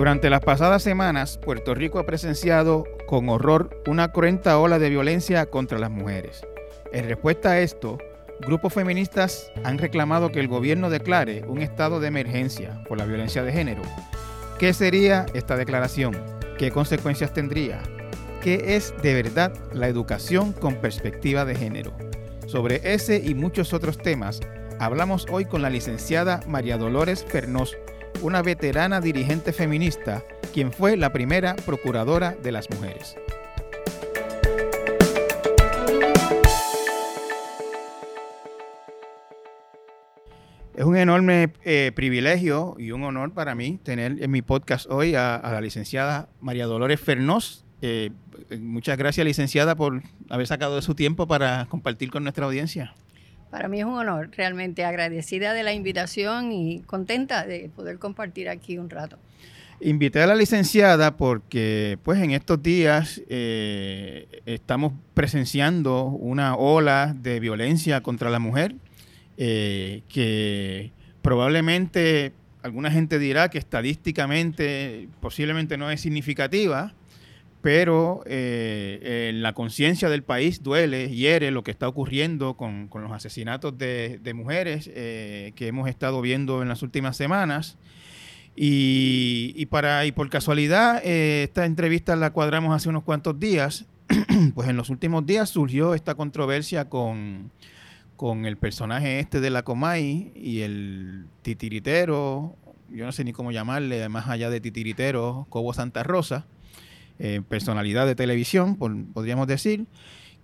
Durante las pasadas semanas, Puerto Rico ha presenciado con horror una cruenta ola de violencia contra las mujeres. En respuesta a esto, grupos feministas han reclamado que el gobierno declare un estado de emergencia por la violencia de género. ¿Qué sería esta declaración? ¿Qué consecuencias tendría? ¿Qué es de verdad la educación con perspectiva de género? Sobre ese y muchos otros temas hablamos hoy con la licenciada María Dolores Fernós, una veterana dirigente feminista, quien fue la primera procuradora de las mujeres. Es un enorme eh, privilegio y un honor para mí tener en mi podcast hoy a, la licenciada María Dolores Fernós. Eh, muchas gracias, licenciada, por haber sacado de su tiempo para compartir con nuestra audiencia. Para mí es un honor, realmente agradecida de la invitación y contenta de poder compartir aquí un rato. Invité a la licenciada porque pues en estos días eh, estamos presenciando una ola de violencia contra la mujer eh, que probablemente alguna gente dirá que estadísticamente posiblemente no es significativa, pero eh, en la conciencia del país duele, hiere lo que está ocurriendo con, los asesinatos de, mujeres eh, que hemos estado viendo en las últimas semanas. Y, para, y por casualidad, eh, esta entrevista la cuadramos hace unos cuantos días, pues en los últimos días surgió esta controversia con, con el personaje este de la Comay y el titiritero, yo no sé ni cómo llamarle, más allá de titiritero, Cobo Santa Rosa eh, personalidad de televisión, podríamos decir,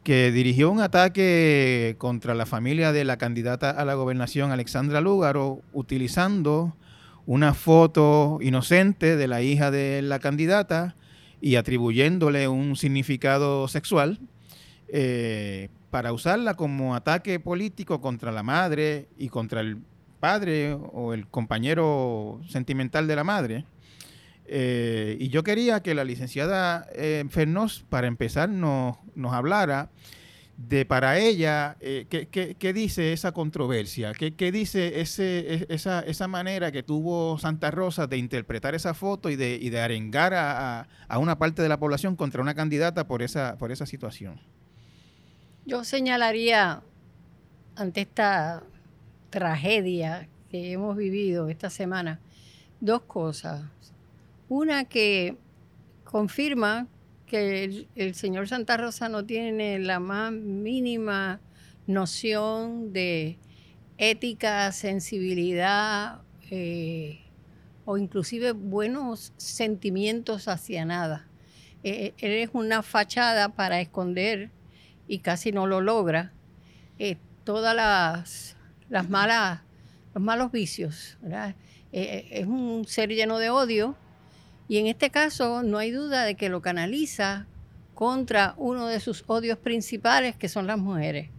que dirigió un ataque contra la familia de la candidata a la gobernación Alexandra Lúgaro, utilizando una foto inocente de la hija de la candidata y atribuyéndole un significado sexual eh, para usarla como ataque político contra la madre y contra el padre o el compañero sentimental de la madre. Eh, y yo quería que la licenciada eh, Fernós, para empezar, nos, nos hablara de para ella, eh, ¿qué, dice esa controversia? ¿Qué, dice ese, e, esa, esa, manera que tuvo Santa Rosa de interpretar esa foto y de, y de arengar a, a, una parte de la población contra una candidata por esa, por esa situación? Yo señalaría ante esta tragedia que hemos vivido esta semana dos cosas. Una que confirma que el, señor Santa Rosa no tiene la más mínima noción de ética, sensibilidad eh, o inclusive buenos sentimientos hacia nada. Eh, él es una fachada para esconder y casi no lo logra eh, todas las, las malas, los malos vicios. es un ser lleno de odio y en este caso no hay duda de que lo canaliza contra uno de sus odios principales, que son las mujeres.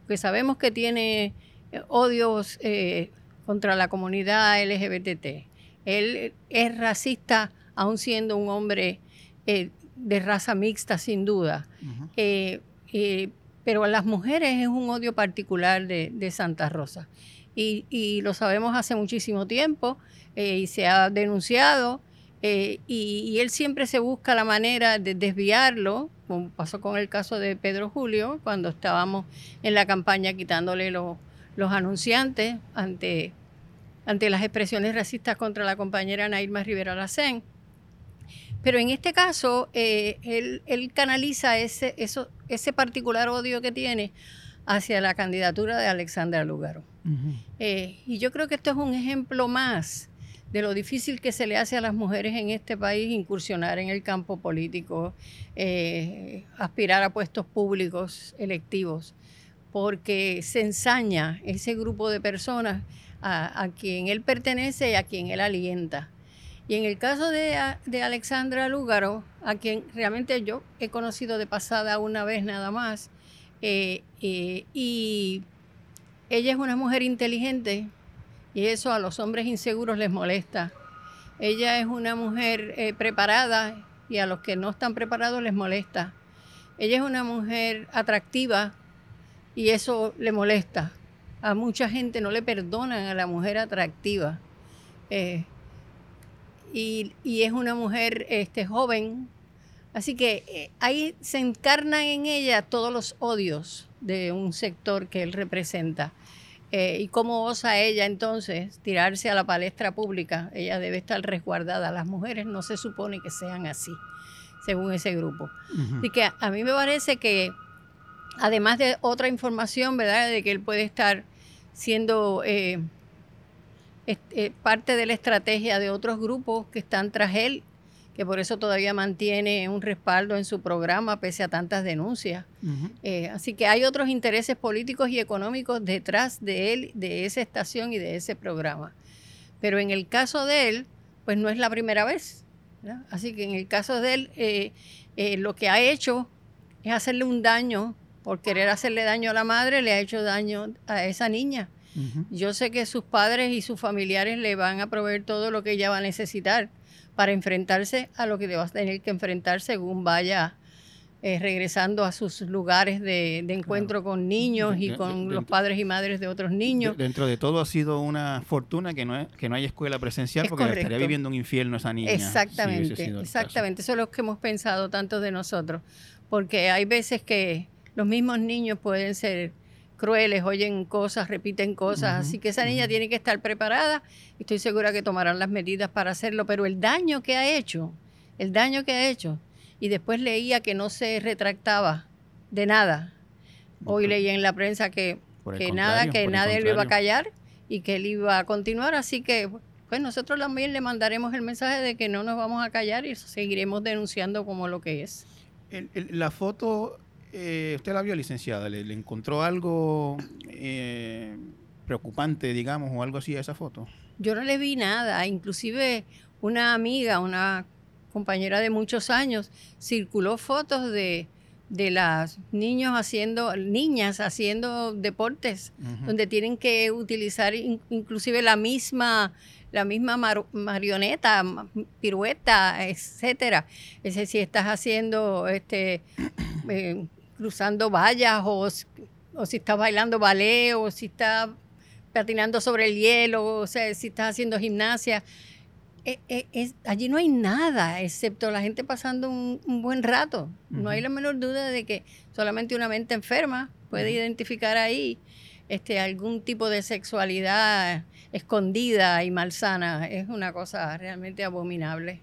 Porque sabemos que tiene eh, odios eh, contra la comunidad LGBT. Él es racista, aun siendo un hombre eh, de raza mixta, sin duda. pero a las mujeres es un odio particular de, Santa Rosa. Y, y, lo sabemos hace muchísimo tiempo y se ha denunciado eh, y, él siempre se busca la manera de desviarlo, como pasó con el caso de Pedro Julio, cuando estábamos en la campaña quitándole los anunciantes ante, ante las expresiones racistas contra la compañera Nairma Rivera Lacén. Pero en este caso, eh, él, canaliza ese, eso, ese particular odio que tiene hacia la candidatura de Alexandra Lugaro. Eh, y yo creo que esto es un ejemplo más de lo difícil que se le hace a las mujeres en este país incursionar en el campo político, eh, aspirar a puestos públicos electivos, porque se ensaña ese grupo de personas a, quien él pertenece y a quien él alienta. Y en el caso de, Alexandra Lúgaro, a quien realmente yo he conocido de pasada una vez nada más, eh, eh, y ella es una mujer inteligente, y eso a los hombres inseguros les molesta. Ella es una mujer eh, preparada y a los que no están preparados les molesta. Ella es una mujer atractiva y eso le molesta. A mucha gente no le perdonan a la mujer atractiva. Eh, y, es una mujer este, joven. Así que eh, ahí se encarnan en ella todos los odios de un sector que él representa. Eh, ¿Y cómo osa ella entonces tirarse a la palestra pública? Ella debe estar resguardada. Las mujeres no se supone que sean así, según ese grupo. Así que a mí me parece que, además de otra información, ¿verdad?, de que él puede estar siendo eh, eh, parte de la estrategia de otros grupos que están tras él que por eso todavía mantiene un respaldo en su programa pese a tantas denuncias. Eh, así que hay otros intereses políticos y económicos detrás de él, de esa estación y de ese programa. Pero en el caso de él, pues no es la primera vez. Así que en el caso de él, eh, eh, lo que ha hecho es hacerle un daño, por querer hacerle daño a la madre, le ha hecho daño a esa niña. Yo sé que sus padres y sus familiares le van a proveer todo lo que ella va a necesitar para enfrentarse a lo que va a tener que enfrentar según vaya eh, regresando a sus lugares de, encuentro con niños y con los padres y madres de otros niños. dentro de todo ha sido una fortuna que no, es, que no haya escuela presencial porque estaría viviendo un infierno esa niña. Exactamente, exactamente. Eso es lo que hemos pensado tantos de nosotros. Porque hay veces que los mismos niños pueden ser crueles, oyen cosas, repiten cosas, así que esa niña tiene que estar preparada y estoy segura que tomarán las medidas para hacerlo, pero el daño que ha hecho, el daño que ha hecho, y después leía que no se retractaba de nada. Hoy leía en la prensa que, que nada, que nadie lo iba a callar y que él iba a continuar, así que pues nosotros también le mandaremos el mensaje de que no nos vamos a callar y seguiremos denunciando como lo que es. la foto eh, usted la vio, licenciada, ¿le, encontró algo eh, preocupante, digamos, o algo así a esa foto? Yo no le vi nada, inclusive una amiga, una compañera de muchos años, circuló fotos de, de las niños haciendo, niñas haciendo deportes, donde tienen que utilizar inclusive la misma la misma marioneta, pirueta, etcétera. Es decir, si estás haciendo este eh, cruzando vallas o, si estás bailando ballet o si estás patinando sobre el hielo o sea, si estás haciendo gimnasia. Eh, eh, allí no hay nada excepto la gente pasando un, buen rato. No hay la menor duda de que solamente una mente enferma puede identificar ahí este, algún tipo de sexualidad escondida y malsana. Es una cosa realmente abominable.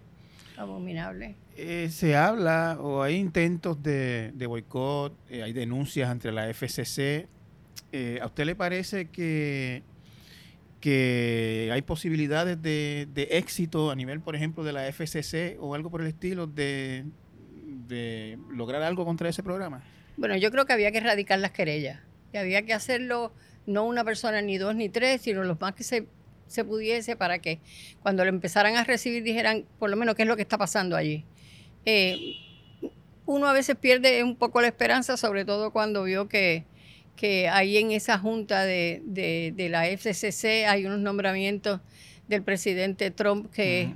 Abominable. Eh, se habla o hay intentos de, boicot, eh, hay denuncias ante la FCC. Eh, ¿A usted le parece que, que hay posibilidades de, éxito a nivel, por ejemplo, de la FCC o algo por el estilo de, de lograr algo contra ese programa? Bueno, yo creo que había que erradicar las querellas, que había que hacerlo no una persona ni dos ni tres, sino los más que se, se pudiese para que cuando lo empezaran a recibir dijeran por lo menos qué es lo que está pasando allí. Eh, uno a veces pierde un poco la esperanza, sobre todo cuando vio que, que ahí en esa junta de, de, la FCC hay unos nombramientos del presidente Trump que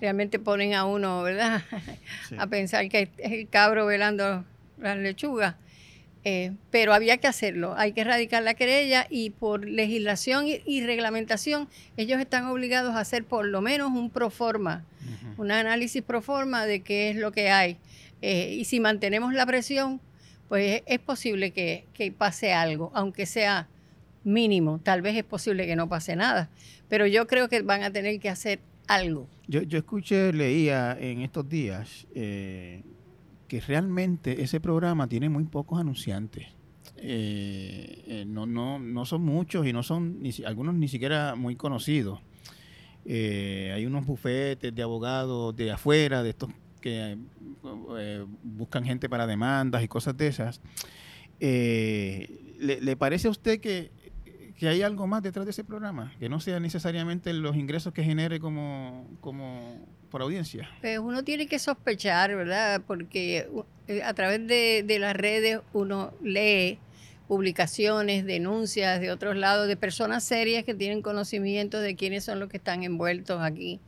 realmente ponen a uno, ¿verdad? a pensar que es el cabro velando las lechugas. Eh, pero había que hacerlo, hay que erradicar la querella y por legislación y, reglamentación ellos están obligados a hacer por lo menos un proforma, un análisis proforma de qué es lo que hay. Eh, y si mantenemos la presión, pues es posible que, pase algo, aunque sea mínimo, tal vez es posible que no pase nada, pero yo creo que van a tener que hacer algo. Yo, yo escuché, leía en estos días eh, que realmente ese programa tiene muy pocos anunciantes. Eh, eh, no, no, no son muchos y no son ni, algunos ni siquiera muy conocidos. Eh, hay unos bufetes de abogados de afuera, de estos que buscan gente para demandas y cosas de esas. ¿le, parece a usted que, que, hay algo más detrás de ese programa? Que no sea necesariamente los ingresos que genere como, como por audiencia? Pues uno tiene que sospechar, ¿verdad? Porque eh, a través de, las redes uno lee publicaciones, denuncias de otros lados, de personas serias que tienen conocimiento de quiénes son los que están envueltos aquí.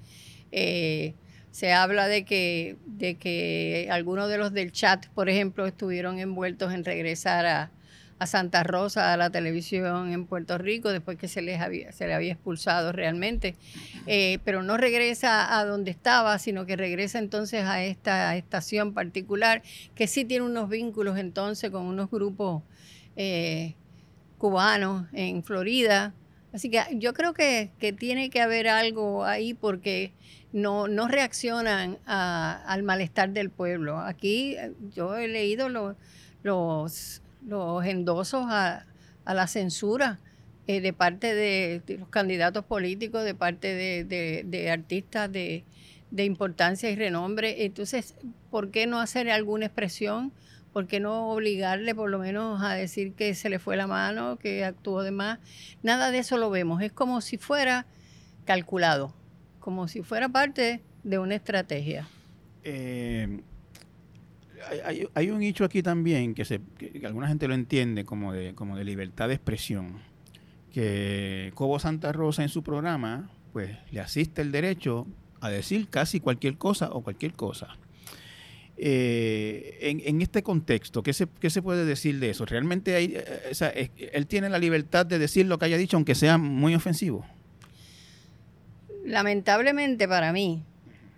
Eh, se habla de que, de que algunos de los del chat, por ejemplo, estuvieron envueltos en regresar a, a Santa Rosa a la televisión en Puerto Rico después que se les había, se le había expulsado realmente, eh, pero no regresa a donde estaba, sino que regresa entonces a esta estación particular que sí tiene unos vínculos entonces con unos grupos eh, cubanos en Florida. Así que yo creo que, tiene que haber algo ahí porque no, no reaccionan al malestar del pueblo. Aquí eh, yo he leído los, los, endosos a, la censura eh, de parte de, los candidatos políticos, de parte de, artistas de, de importancia y renombre. Entonces, ¿por qué no hacer alguna expresión? ¿Por qué no obligarle por lo menos a decir que se le fue la mano, que actuó de más? Nada de eso lo vemos. Es como si fuera calculado, como si fuera parte de una estrategia. Eh, hay, un hecho aquí también que, se, alguna gente lo entiende como de, como de libertad de expresión, que Cobo Santa Rosa en su programa pues le asiste el derecho a decir casi cualquier cosa o cualquier cosa. Eh, en, este contexto, ¿qué se, se puede decir de eso? ¿Realmente hay, eh, él tiene la libertad de decir lo que haya dicho, aunque sea muy ofensivo? Lamentablemente para mí,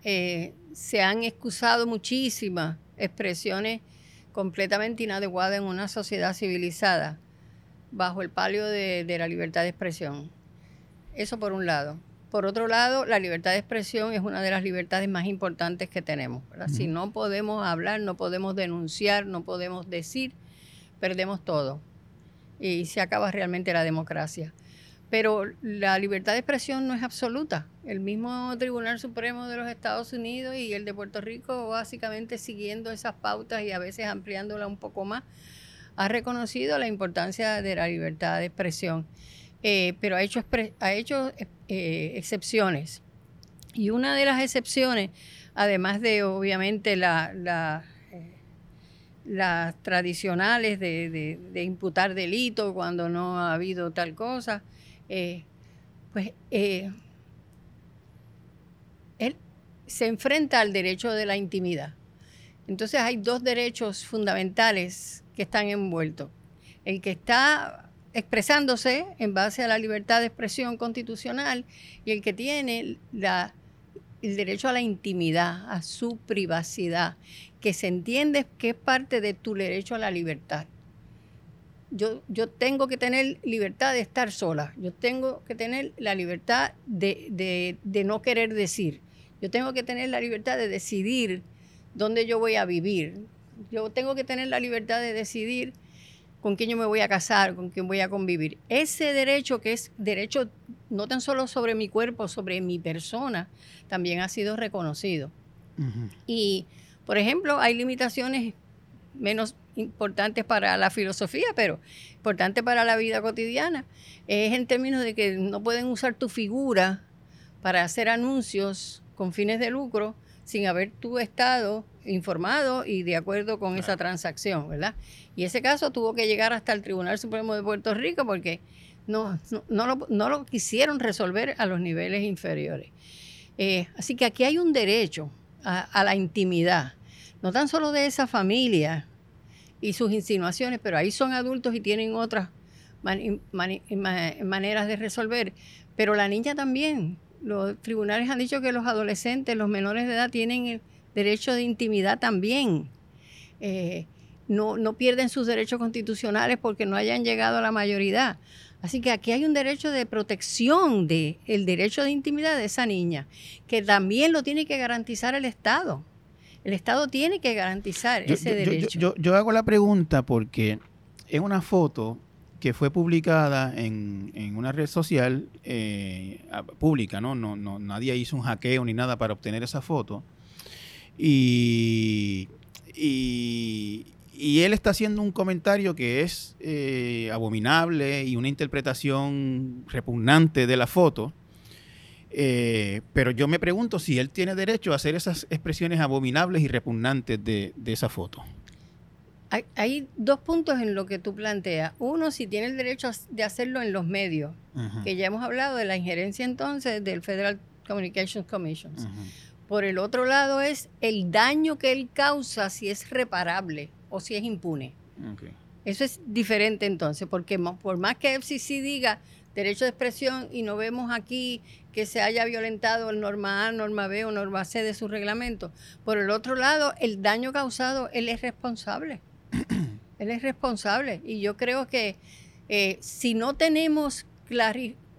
eh, se han excusado muchísimas expresiones completamente inadecuadas en una sociedad civilizada bajo el palio de la libertad de expresión. Eso por un lado. Por otro lado, la libertad de expresión es una de las libertades más importantes que tenemos. Si no podemos hablar, no podemos denunciar, no podemos decir, perdemos todo. Y se acaba realmente la democracia. Pero la libertad de expresión no es absoluta. El mismo Tribunal Supremo de los Estados Unidos y el de Puerto Rico, básicamente siguiendo esas pautas y a veces ampliándola un poco más, ha reconocido la importancia de la libertad de expresión. Eh, pero ha hecho, ha hecho eh, excepciones. Y una de las excepciones, además de obviamente la, eh, las tradicionales de, imputar delito cuando no ha habido tal cosa, pues él se enfrenta al derecho de la intimidad. Entonces hay dos derechos fundamentales que están envueltos. El que está expresándose en base a la libertad de expresión constitucional y el que tiene el derecho a la intimidad, a su privacidad, que se entiende que es parte de tu derecho a la libertad. Yo, yo tengo que tener libertad de estar sola, yo tengo que tener la libertad de, de no querer decir, yo tengo que tener la libertad de decidir dónde yo voy a vivir, yo tengo que tener la libertad de decidir con quién yo me voy a casar, con quién voy a convivir. Ese derecho que es derecho no tan solo sobre mi cuerpo, sobre mi persona, también ha sido reconocido. Y, por ejemplo, hay limitaciones menos importantes para la filosofía, pero importantes para la vida cotidiana. Es en términos de que no pueden usar tu figura para hacer anuncios con fines de lucro sin haber tú estado informado y de acuerdo con esa transacción, ¿verdad? Y ese caso tuvo que llegar hasta el Tribunal Supremo de Puerto Rico porque no, no, lo, quisieron resolver a los niveles inferiores. Eh, así que aquí hay un derecho a, la intimidad, no tan solo de esa familia y sus insinuaciones, pero ahí son adultos y tienen otras maneras de resolver, pero la niña también. Los tribunales han dicho que los adolescentes, los menores de edad, tienen el derecho de intimidad también. Eh, no, no pierden sus derechos constitucionales porque no hayan llegado a la mayoría. Así que aquí hay un derecho de protección del el derecho de intimidad de esa niña, que también lo tiene que garantizar el Estado. El Estado tiene que garantizar ese derecho. Yo, hago la pregunta porque es una foto que fue publicada en, una red social eh, pública, ¿no? No, ¿no? Nadie hizo un hackeo ni nada para obtener esa foto. Y, y, y él está haciendo un comentario que es eh, abominable y una interpretación repugnante de la foto. Eh, pero yo me pregunto si él tiene derecho a hacer esas expresiones abominables y repugnantes de, esa foto. Hay, dos puntos en lo que tú planteas. Uno, si tiene el derecho de hacerlo en los medios, que ya hemos hablado de la injerencia entonces del Federal Communications Commission. Por el otro lado es el daño que él causa si es reparable o si es impune. Eso es diferente entonces, porque por más que FCC diga derecho de expresión y no vemos aquí que se haya violentado el norma A, norma B o norma C de su reglamento, por el otro lado, el daño causado, él es responsable. él es responsable. Y yo creo que eh, si no tenemos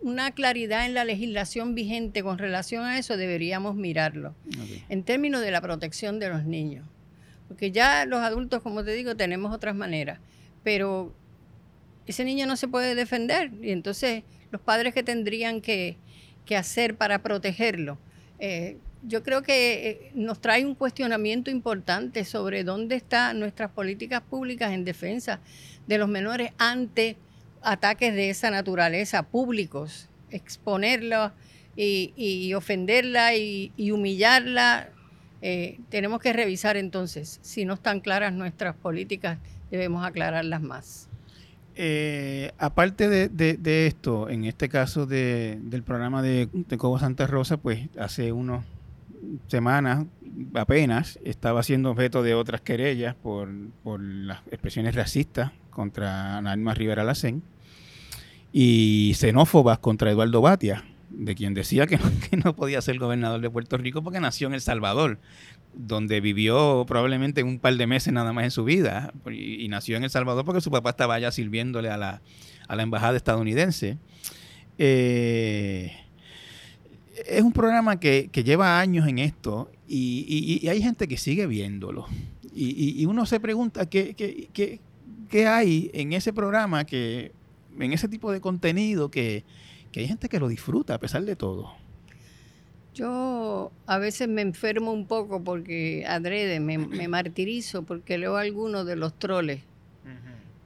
una claridad en la legislación vigente con relación a eso, deberíamos mirarlo. En términos de la protección de los niños. Porque ya los adultos, como te digo, tenemos otras maneras. Pero ese niño no se puede defender. Y entonces los padres que tendrían que, hacer para protegerlo. Eh, yo creo que eh, nos trae un cuestionamiento importante sobre dónde están nuestras políticas públicas en defensa de los menores ante ataques de esa naturaleza públicos, exponerla y, ofenderla y, humillarla. Eh, tenemos que revisar entonces, si no están claras nuestras políticas, debemos aclararlas más. Eh, aparte de, esto, en este caso del programa de, de Cobo Santa Rosa, pues hace unas semanas apenas estaba siendo objeto de otras querellas por, por las expresiones racistas contra Ana Rivera Lacén y xenófobas contra Eduardo Batia, de quien decía que no, podía ser gobernador de Puerto Rico porque nació en El Salvador, donde vivió probablemente un par de meses nada más en su vida, y, nació en El Salvador porque su papá estaba allá sirviéndole a la, embajada estadounidense. Eh, es un programa que, lleva años en esto y, hay gente que sigue viéndolo. Y, uno se pregunta qué, qué hay en ese programa que en ese tipo de contenido que, hay gente que lo disfruta a pesar de todo. Yo a veces me enfermo un poco porque adrede, me, martirizo porque leo algunos de los troles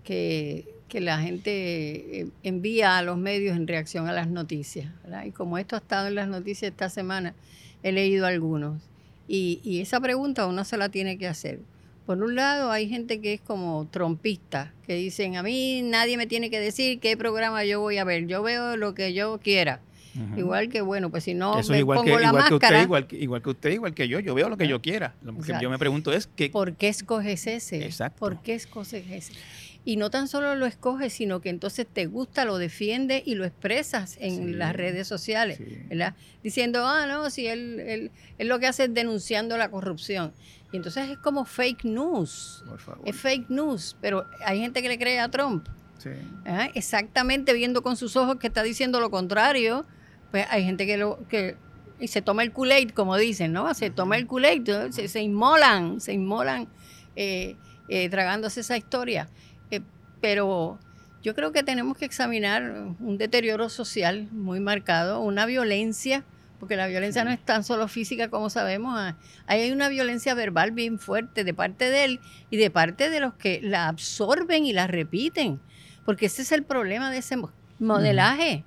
que, la gente envía a los medios en reacción a las noticias. Y como esto ha estado en las noticias esta semana, he leído algunos. Y, y esa pregunta uno se la tiene que hacer. Por un lado, hay gente que es como trompista, que dicen, a mí nadie me tiene que decir qué programa yo voy a ver, yo veo lo que yo quiera. Igual que, bueno, pues si no me igual pongo la máscara... Que usted, igual, igual, que usted, igual que yo, yo veo lo que yo quiera. Lo que yo me pregunto es que... ¿Por qué escoges ese? Exacto. ¿Por qué escoges ese? Y no tan solo lo escoges, sino que entonces te gusta, lo defiendes y lo expresas en las redes sociales, ¿verdad? Diciendo, ah, no, si él, él, él, lo que hace es denunciando la corrupción. Y entonces es como fake news. Es fake news, pero hay gente que le cree a Trump. Exactamente viendo con sus ojos que está diciendo lo contrario, pues hay gente que lo que y se toma el Kool-Aid, como dicen, ¿no? Se toma el Kool-Aid, se, se, inmolan, se inmolan eh, eh, tragándose esa historia. Eh, pero yo creo que tenemos que examinar un deterioro social muy marcado, una violencia porque la violencia no es tan solo física como sabemos, ah, hay una violencia verbal bien fuerte de parte de él y de parte de los que la absorben y la repiten, porque ese es el problema de ese modelaje,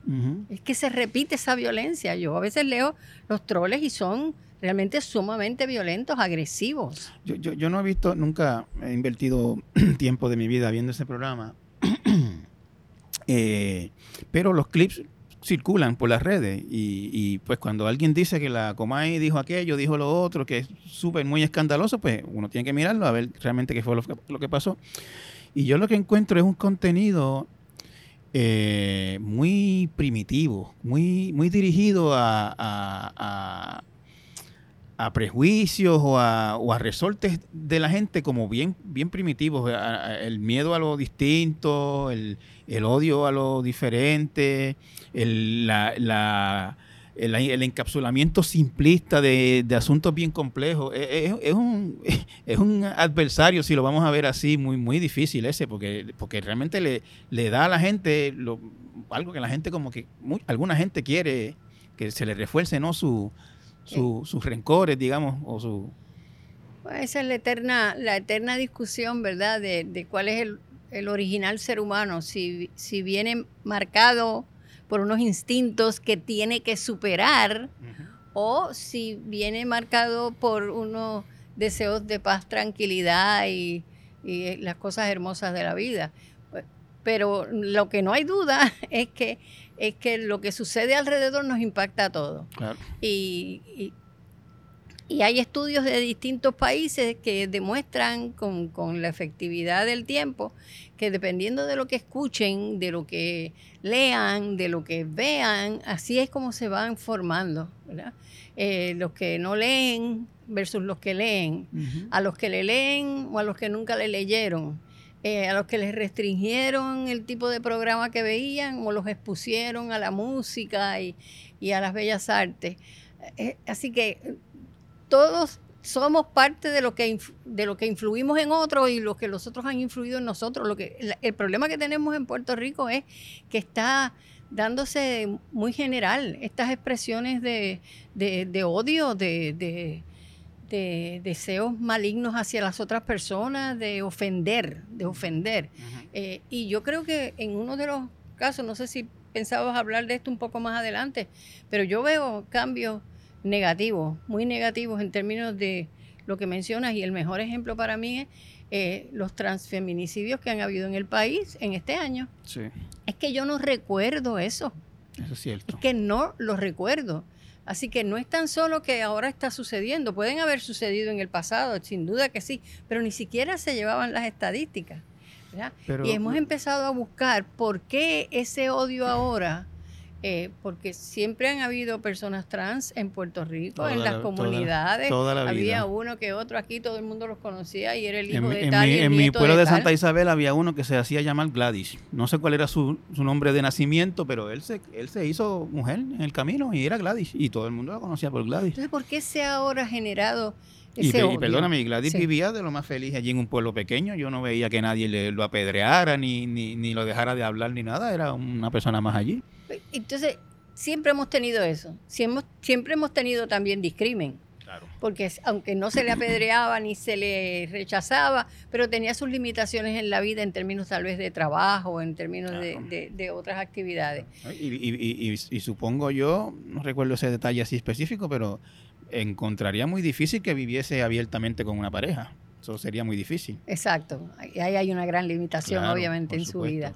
es que se repite esa violencia. Yo a veces leo los troles y son realmente sumamente violentos, agresivos. Yo, yo, yo no he visto, nunca he invertido tiempo de mi vida viendo ese programa, eh, pero los clips circulan por las redes y, pues cuando alguien dice que la Comay dijo aquello, dijo lo otro, que es súper muy escandaloso, pues uno tiene que mirarlo a ver realmente qué fue lo que, pasó. Y yo lo que encuentro es un contenido eh, muy primitivo, muy, muy dirigido a, a, prejuicios o a, o a, resortes de la gente como bien, bien primitivos, el miedo a lo distinto, el, el odio a lo diferente, la, el, encapsulamiento simplista de, asuntos bien complejos. Es, un, es un adversario, si lo vamos a ver así, muy, muy difícil ese, porque, porque realmente le, le da a la gente lo, algo que la gente como que, alguna gente quiere que se le refuerce, ¿no? Su, sus rencores, digamos, o su... Pues esa es la eterna, la eterna discusión, ¿verdad?, de, de cuál es el, el original ser humano, si, si viene marcado por unos instintos que tiene que superar, o si viene marcado por unos deseos de paz, tranquilidad y, las cosas hermosas de la vida. Pero lo que no hay duda es que, es que lo que sucede alrededor nos impacta a todos. Y, y hay estudios de distintos países que demuestran con, con, la efectividad del tiempo que dependiendo de lo que escuchen, de lo que lean, de lo que vean, así es como se van formando. Eh, los que no leen versus los que leen, a los que le leen o a los que nunca le leyeron. Eh, a los que les restringieron el tipo de programa que veían o los expusieron a la música y, y a las bellas artes. Eh, así que todos somos parte de lo que de lo que influimos en otros y lo que los otros han influido en nosotros. Lo que el, problema que tenemos en Puerto Rico es que está dándose muy general estas expresiones de, odio, de, deseos malignos hacia las otras personas, de ofender, de ofender. Eh, y yo creo que en uno de los casos, no sé si pensabas hablar de esto un poco más adelante, pero yo veo cambios negativos, muy negativos en términos de lo que mencionas y el mejor ejemplo para mí es eh, los transfeminicidios que han habido en el país en este año. Sí. Es que yo no recuerdo eso. Eso es cierto. Es que no lo recuerdo. Así que no es tan solo que ahora está sucediendo, pueden haber sucedido en el pasado, sin duda que sí, pero ni siquiera se llevaban las estadísticas. y hemos empezado a buscar por qué ese odio ahora eh, porque siempre han habido personas trans en Puerto Rico, en las comunidades. había uno que otro aquí, todo el mundo los conocía y era el hijo de tal. En mi pueblo de, Santa Isabel había uno que se hacía llamar Gladys. No sé cuál era su, su, nombre de nacimiento, pero él se, él se hizo mujer en el camino y era Gladys. Y todo el mundo lo conocía por Gladys. Entonces, ¿por qué se ha ahora generado y, perdóname, Gladys vivía de lo más feliz allí en un pueblo pequeño. Yo no veía que nadie le, lo apedreara, ni, ni, ni, lo dejara de hablar, ni nada. Era una persona más allí. Entonces, siempre hemos tenido eso. Siempre, siempre hemos tenido también discrimen. Claro. Porque aunque no se le apedreaba ni se le rechazaba, pero tenía sus limitaciones en la vida en términos tal vez de trabajo, en términos de, de, otras actividades. Y, y, y, supongo yo, no recuerdo ese detalle así específico, pero encontraría muy difícil que viviese abiertamente con una pareja. Eso sería muy difícil. Exacto. Ahí hay una gran limitación, obviamente, en su vida.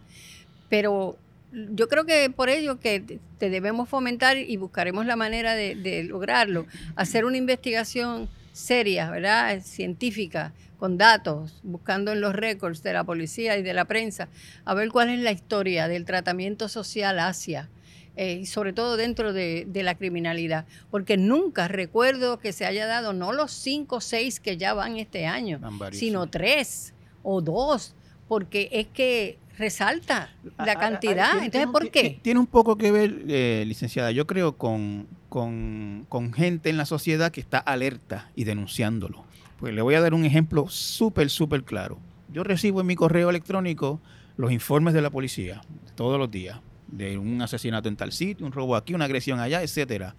Pero yo creo que por ello que te debemos fomentar y buscaremos la manera de, lograrlo, hacer una investigación seria, ¿verdad? Científica, con datos, buscando en los récords de la policía y de la prensa, a ver cuál es la historia del tratamiento social hacia eh, y sobre todo dentro de, la criminalidad, porque nunca recuerdo que se haya dado no los cinco o seis que ya van este año, sino tres o dos, porque es que resalta la cantidad. Entonces, ¿por qué? Tiene un poco que ver, eh, licenciada, yo creo, con, con, con gente en la sociedad que está alerta y denunciándolo. Pues le voy a dar un ejemplo súper, súper claro. Yo recibo en mi correo electrónico los informes de la policía todos los días de un asesinato en tal sitio, un robo aquí, una agresión allá, etcétera.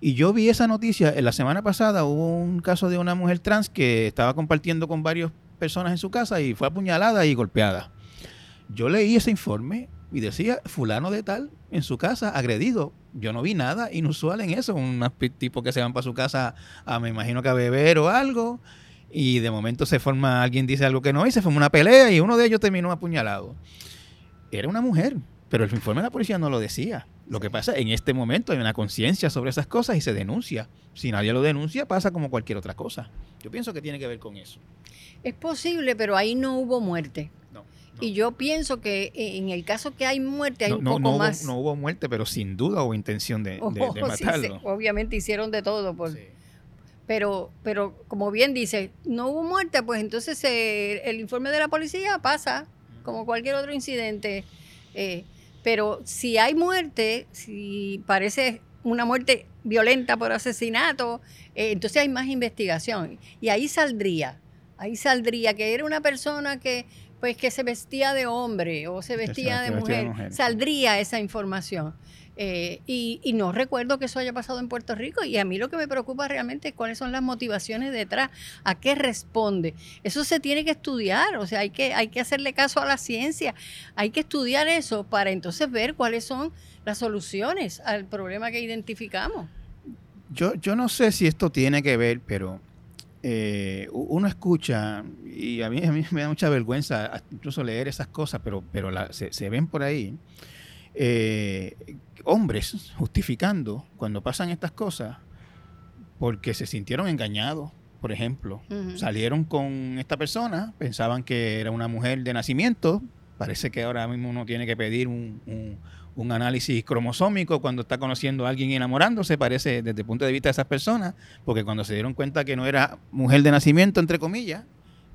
Y yo vi esa noticia, en la semana pasada hubo un caso de una mujer trans que estaba compartiendo con varias personas en su casa y fue apuñalada y golpeada. Yo leí ese informe y decía fulano de tal en su casa agredido. Yo no vi nada inusual en eso, un tipo que se van para su casa a me imagino que a beber o algo y de momento se forma alguien dice algo que no y se forma una pelea y uno de ellos terminó apuñalado. Era una mujer, pero el informe de la policía no lo decía. Lo que pasa, en este momento hay una conciencia sobre esas cosas y se denuncia. Si nadie lo denuncia, pasa como cualquier otra cosa. Yo pienso que tiene que ver con eso. Es posible, pero ahí no hubo muerte. No, Y yo pienso que en el caso que hay muerte, hay un poco más. no hubo muerte, pero sin duda hubo intención de, oh, matarlo. obviamente hicieron de todo. Por, Pero, pero como bien dice, no hubo muerte, pues entonces eh, el informe de la policía pasa como cualquier otro incidente. Eh, pero si hay muerte, si parece una muerte violenta por asesinato, eh, entonces hay más investigación. Y ahí saldría, ahí saldría que era una persona que pues que se vestía de hombre o se vestía, de, mujer, saldría esa información. Eh, y, no recuerdo que eso haya pasado en Puerto Rico y a mí lo que me preocupa realmente es cuáles son las motivaciones detrás, a qué responde. Eso se tiene que estudiar, o sea, hay que, hay que hacerle caso a la ciencia, hay que estudiar eso para entonces ver cuáles son las soluciones al problema que identificamos. Yo, yo no sé si esto tiene que ver, pero eh, uno escucha, y a mí, a mí me da mucha vergüenza incluso leer esas cosas, pero, pero se, se ven por ahí eh, hombres justificando cuando pasan estas cosas porque se sintieron engañados, por ejemplo. Salieron con esta persona, pensaban que era una mujer de nacimiento. Parece que ahora mismo uno tiene que pedir un, un- un análisis cromosómico cuando está conociendo a alguien y enamorándose, parece desde el punto de vista de esas personas, porque cuando se dieron cuenta que no era mujer de nacimiento, entre comillas,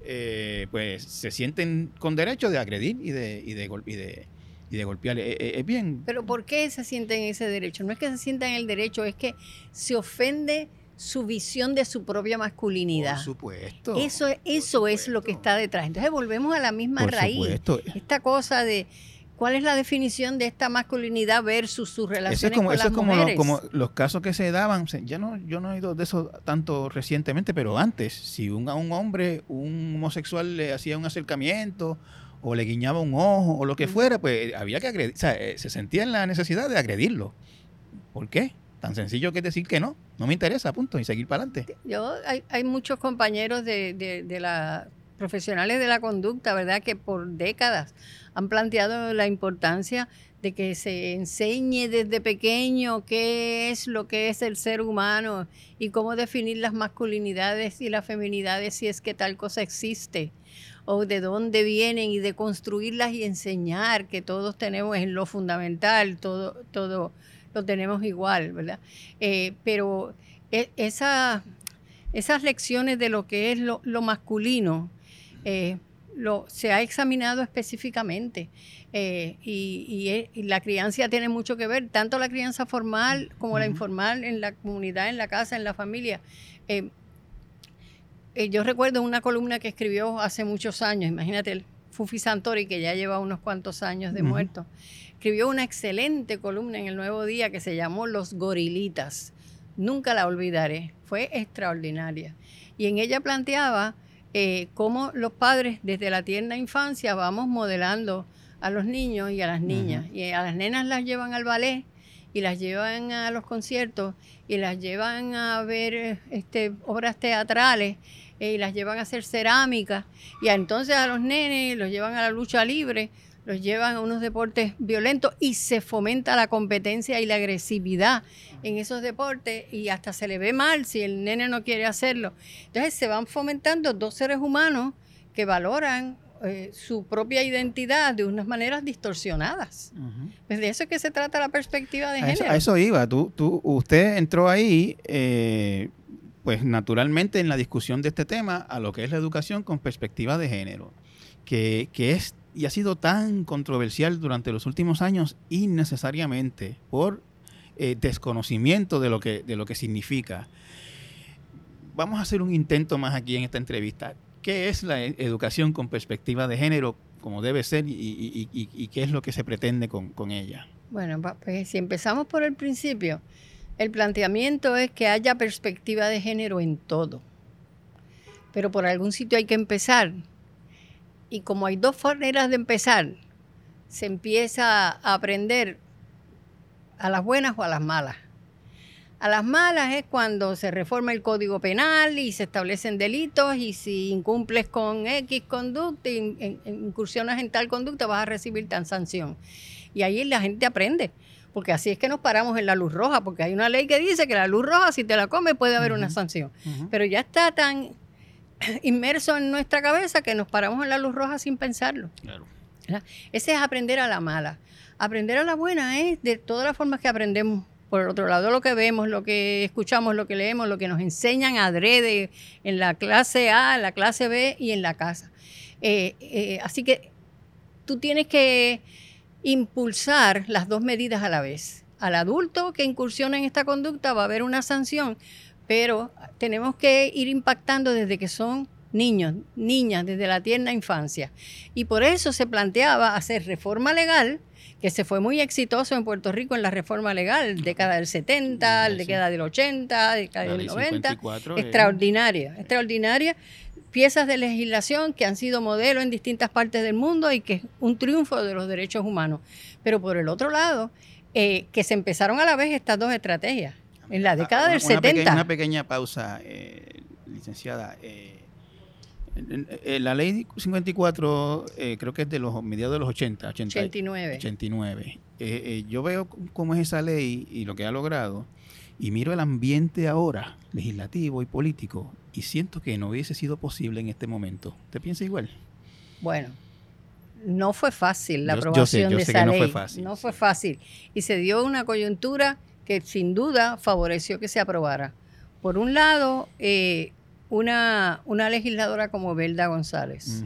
eh, pues se sienten con derecho de agredir y de, y de, y de, y de golpear. Eh, eh, Es bien Pero ¿por qué se sienten ese derecho? No es que se sientan el derecho, es que se ofende su visión de su propia masculinidad. Por supuesto. Eso, eso es lo que está detrás. Entonces volvemos a la misma Por raíz. supuesto. Esta cosa de cuál es la definición de esta masculinidad versus sus relaciones Eso es como, con eso las es como, lo- como los casos que se daban. Ya no, yo no he oído de eso tanto recientemente, pero antes, si un, a un hombre, un homosexual le hacía un acercamiento o le guiñaba un ojo o lo que Ujú. fuera, pues había que agredir, o sea, eh, se sentía en la necesidad de agredirlo. ¿Por qué? Tan sencillo que decir que no, no me interesa, punto, y seguir para adelante. Yo, hay, hay muchos compañeros de, de, de la profesionales de la conducta, ¿verdad? Que por décadas han planteado la importancia de que se enseñe desde pequeño qué es lo que es el ser humano y cómo definir las masculinidades y las feminidades si es que tal cosa existe o de dónde vienen y de construirlas y enseñar que todos tenemos en lo fundamental, todo, todo lo tenemos igual, ¿verdad? Eh, pero e- esa, esas lecciones de lo que es lo, lo masculino eh, lo, se ha examinado específicamente eh, y, y e- y la crianza tiene mucho que ver, tanto la crianza formal como la informal en la comunidad, en la casa, en la familia. Eh, yo recuerdo una columna que escribió hace muchos años, imagínate, el Fufi Santori, que ya lleva unos cuantos años de muerto, escribió una excelente columna en el Nuevo Día que se llamó Los Gorilitas. Nunca la olvidaré, fue extraordinaria. Y en ella planteaba eh, cómo los padres desde la tierna infancia vamos modelando a los niños y a las niñas. Y a las nenas las llevan al ballet y las llevan a los conciertos y las llevan a ver eh, este, obras teatrales eh, y las llevan a hacer cerámica. Y entonces a los nenes los llevan a la lucha libre, los llevan a unos deportes violentos y se fomenta la competencia y la agresividad en esos deportes y hasta se le ve mal si el nene no quiere hacerlo. Entonces se van fomentando dos seres humanos que valoran eh, su propia identidad de unas maneras distorsionadas. Pues de eso es que se trata la perspectiva de A eso, género. a eso iba. Tú, tú, usted entró ahí, eh, pues naturalmente en la discusión de este tema, a lo que es la educación con perspectiva de género, que, que es y ha sido tan controversial durante los últimos años innecesariamente por eh, desconocimiento de lo que de lo que significa. Vamos a hacer un intento más aquí en esta entrevista. ¿Qué es la e- educación con perspectiva de género, como debe ser, y, y- y- qué es lo que se pretende con, con ella? Bueno, pues si empezamos por el principio, el planteamiento es que haya perspectiva de género en todo. Pero por algún sitio hay que empezar. Y como hay dos maneras de empezar, se empieza a aprender a las buenas o a las malas. A las malas es cuando se reforma el código penal y se establecen delitos y si incumples con X conducta, in- in- incursionas en tal conducta, vas a recibir tan sanción. Y ahí la gente aprende, porque así es que nos paramos en la luz roja, porque hay una ley que dice que la luz roja, si te la comes, puede haber una sanción. Pero ya está tan inmerso en nuestra cabeza que nos paramos en la luz roja sin pensarlo. Claro. Ese es aprender a la mala. Aprender a la buena es de todas las formas que aprendemos. Por otro lado, lo que vemos, lo que escuchamos, lo que leemos, lo que nos enseñan adrede en la clase A, en la clase B y en la casa. Eh, eh, así que tú tienes que impulsar las dos medidas a la vez. Al adulto que incursiona en esta conducta va a haber una sanción, pero tenemos que ir impactando desde que son niños, niñas, desde la tierna infancia. Y por eso se planteaba hacer reforma legal, que se fue muy exitoso en Puerto Rico en la reforma legal, década del 70, Sí. década del 80, década del ley 90 54 es- extraordinaria, extraordinaria. Piezas de legislación que han sido modelo en distintas partes del mundo y que es un triunfo de los derechos humanos. Pero por el otro lado, eh, que se empezaron a la vez estas dos estrategias. En la década Ah, del una- una 70. pequeña- una pequeña pausa, eh, licenciada. Eh, la ley 54 eh, creo que es de los mediados de los 80, 80 89. 89. Eh, eh, yo veo cómo es esa ley y lo que ha logrado. Y miro el ambiente ahora, legislativo y político, y siento que no hubiese sido posible en este momento. ¿Te piensa igual? Bueno, no fue fácil la aprobación de esa no ley. Fue fácil, no fue fácil. Y se dio una coyuntura que sin duda favoreció que se aprobara. Por un lado, eh, una, una legisladora como Belda González,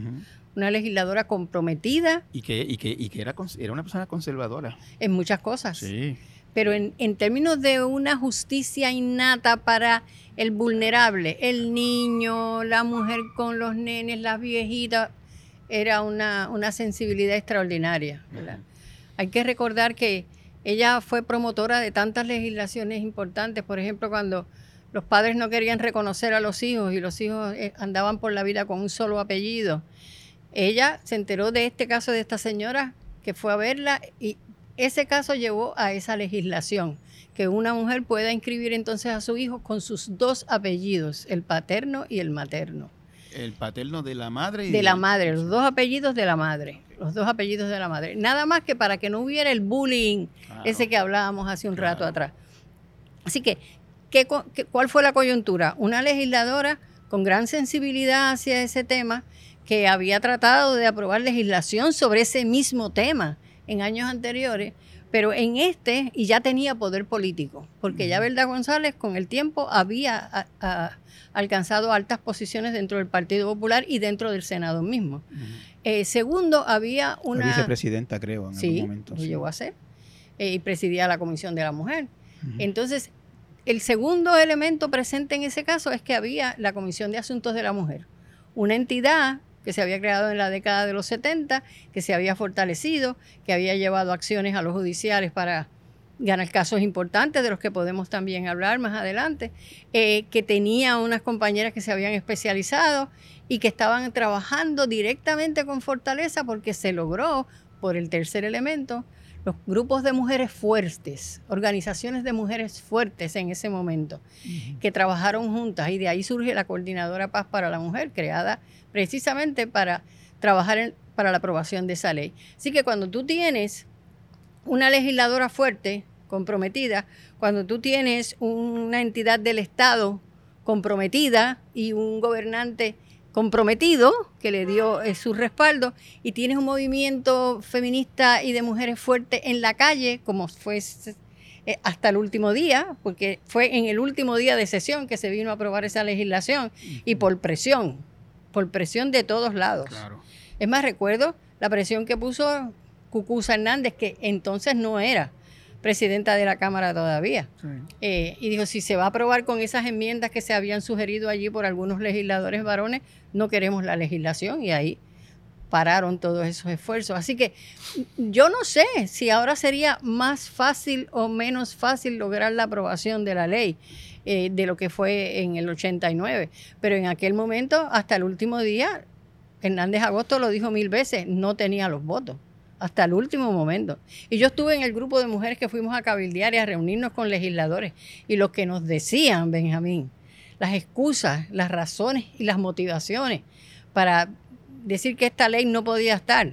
una legisladora comprometida. Y que, y que, y que era, era una persona conservadora. En muchas cosas. Sí. Pero en, en términos de una justicia innata para el vulnerable, el niño, la mujer con los nenes, las viejitas, era una, una sensibilidad extraordinaria. Hay que recordar que ella fue promotora de tantas legislaciones importantes, por ejemplo, cuando los padres no querían reconocer a los hijos y los hijos eh, andaban por la vida con un solo apellido. Ella se enteró de este caso de esta señora que fue a verla y ese caso llevó a esa legislación, que una mujer pueda inscribir entonces a su hijo con sus dos apellidos, el paterno y el materno. El paterno de la madre. Y de la madre, los dos apellidos de la madre. Los dos apellidos de la madre. Nada más que para que no hubiera el bullying, ese que hablábamos hace un rato atrás. Así que ¿Cuál fue la coyuntura? Una legisladora con gran sensibilidad hacia ese tema que había tratado de aprobar legislación sobre ese mismo tema en años anteriores, pero en este, y ya tenía poder político, porque ya Verdad González con el tiempo había alcanzado altas posiciones dentro del Partido Popular y dentro del Senado mismo. Eh, segundo, había una... vicepresidenta, creo, en algún momento. Lo llegó a ser, eh, y presidía la Comisión de la Mujer. Entonces, el segundo elemento presente en ese caso es que había la Comisión de Asuntos de la Mujer, una entidad que se había creado en la década de los 70, que se había fortalecido, que había llevado acciones a los judiciales para ganar casos importantes, de los que podemos también hablar más adelante, eh, que tenía unas compañeras que se habían especializado y que estaban trabajando directamente con Fortaleza porque se logró, por el tercer elemento, los grupos de mujeres fuertes, organizaciones de mujeres fuertes en ese momento, que trabajaron juntas. Y de ahí surge la Coordinadora Paz para la Mujer, creada precisamente para trabajar para la aprobación de esa ley. Así que cuando tú tienes una legisladora fuerte, comprometida, cuando tú tienes una entidad del Estado comprometida y un gobernante comprometido, que le dio eh, su respaldo, y tienes un movimiento feminista y de mujeres fuertes en la calle, como fue eh, hasta el último día, porque fue en el último día de sesión que se vino a aprobar esa legislación, y por presión, por presión de todos lados. Es más, recuerdo la presión que puso Cucuza Hernández, que entonces no era presidenta de la Cámara todavía. Eh, y dijo, si se va a aprobar con esas enmiendas que se habían sugerido allí por algunos legisladores varones, no queremos la legislación y ahí pararon todos esos esfuerzos. Así que yo no sé si ahora sería más fácil o menos fácil lograr la aprobación de la ley eh, de lo que fue en el 89, pero en aquel momento, hasta el último día, Hernández Agosto lo dijo mil veces, no tenía los votos hasta el último momento. Y yo estuve en el grupo de mujeres que fuimos a cabildear y a reunirnos con legisladores. Y lo que nos decían, Benjamín, las excusas, las razones y las motivaciones para decir que esta ley no podía estar,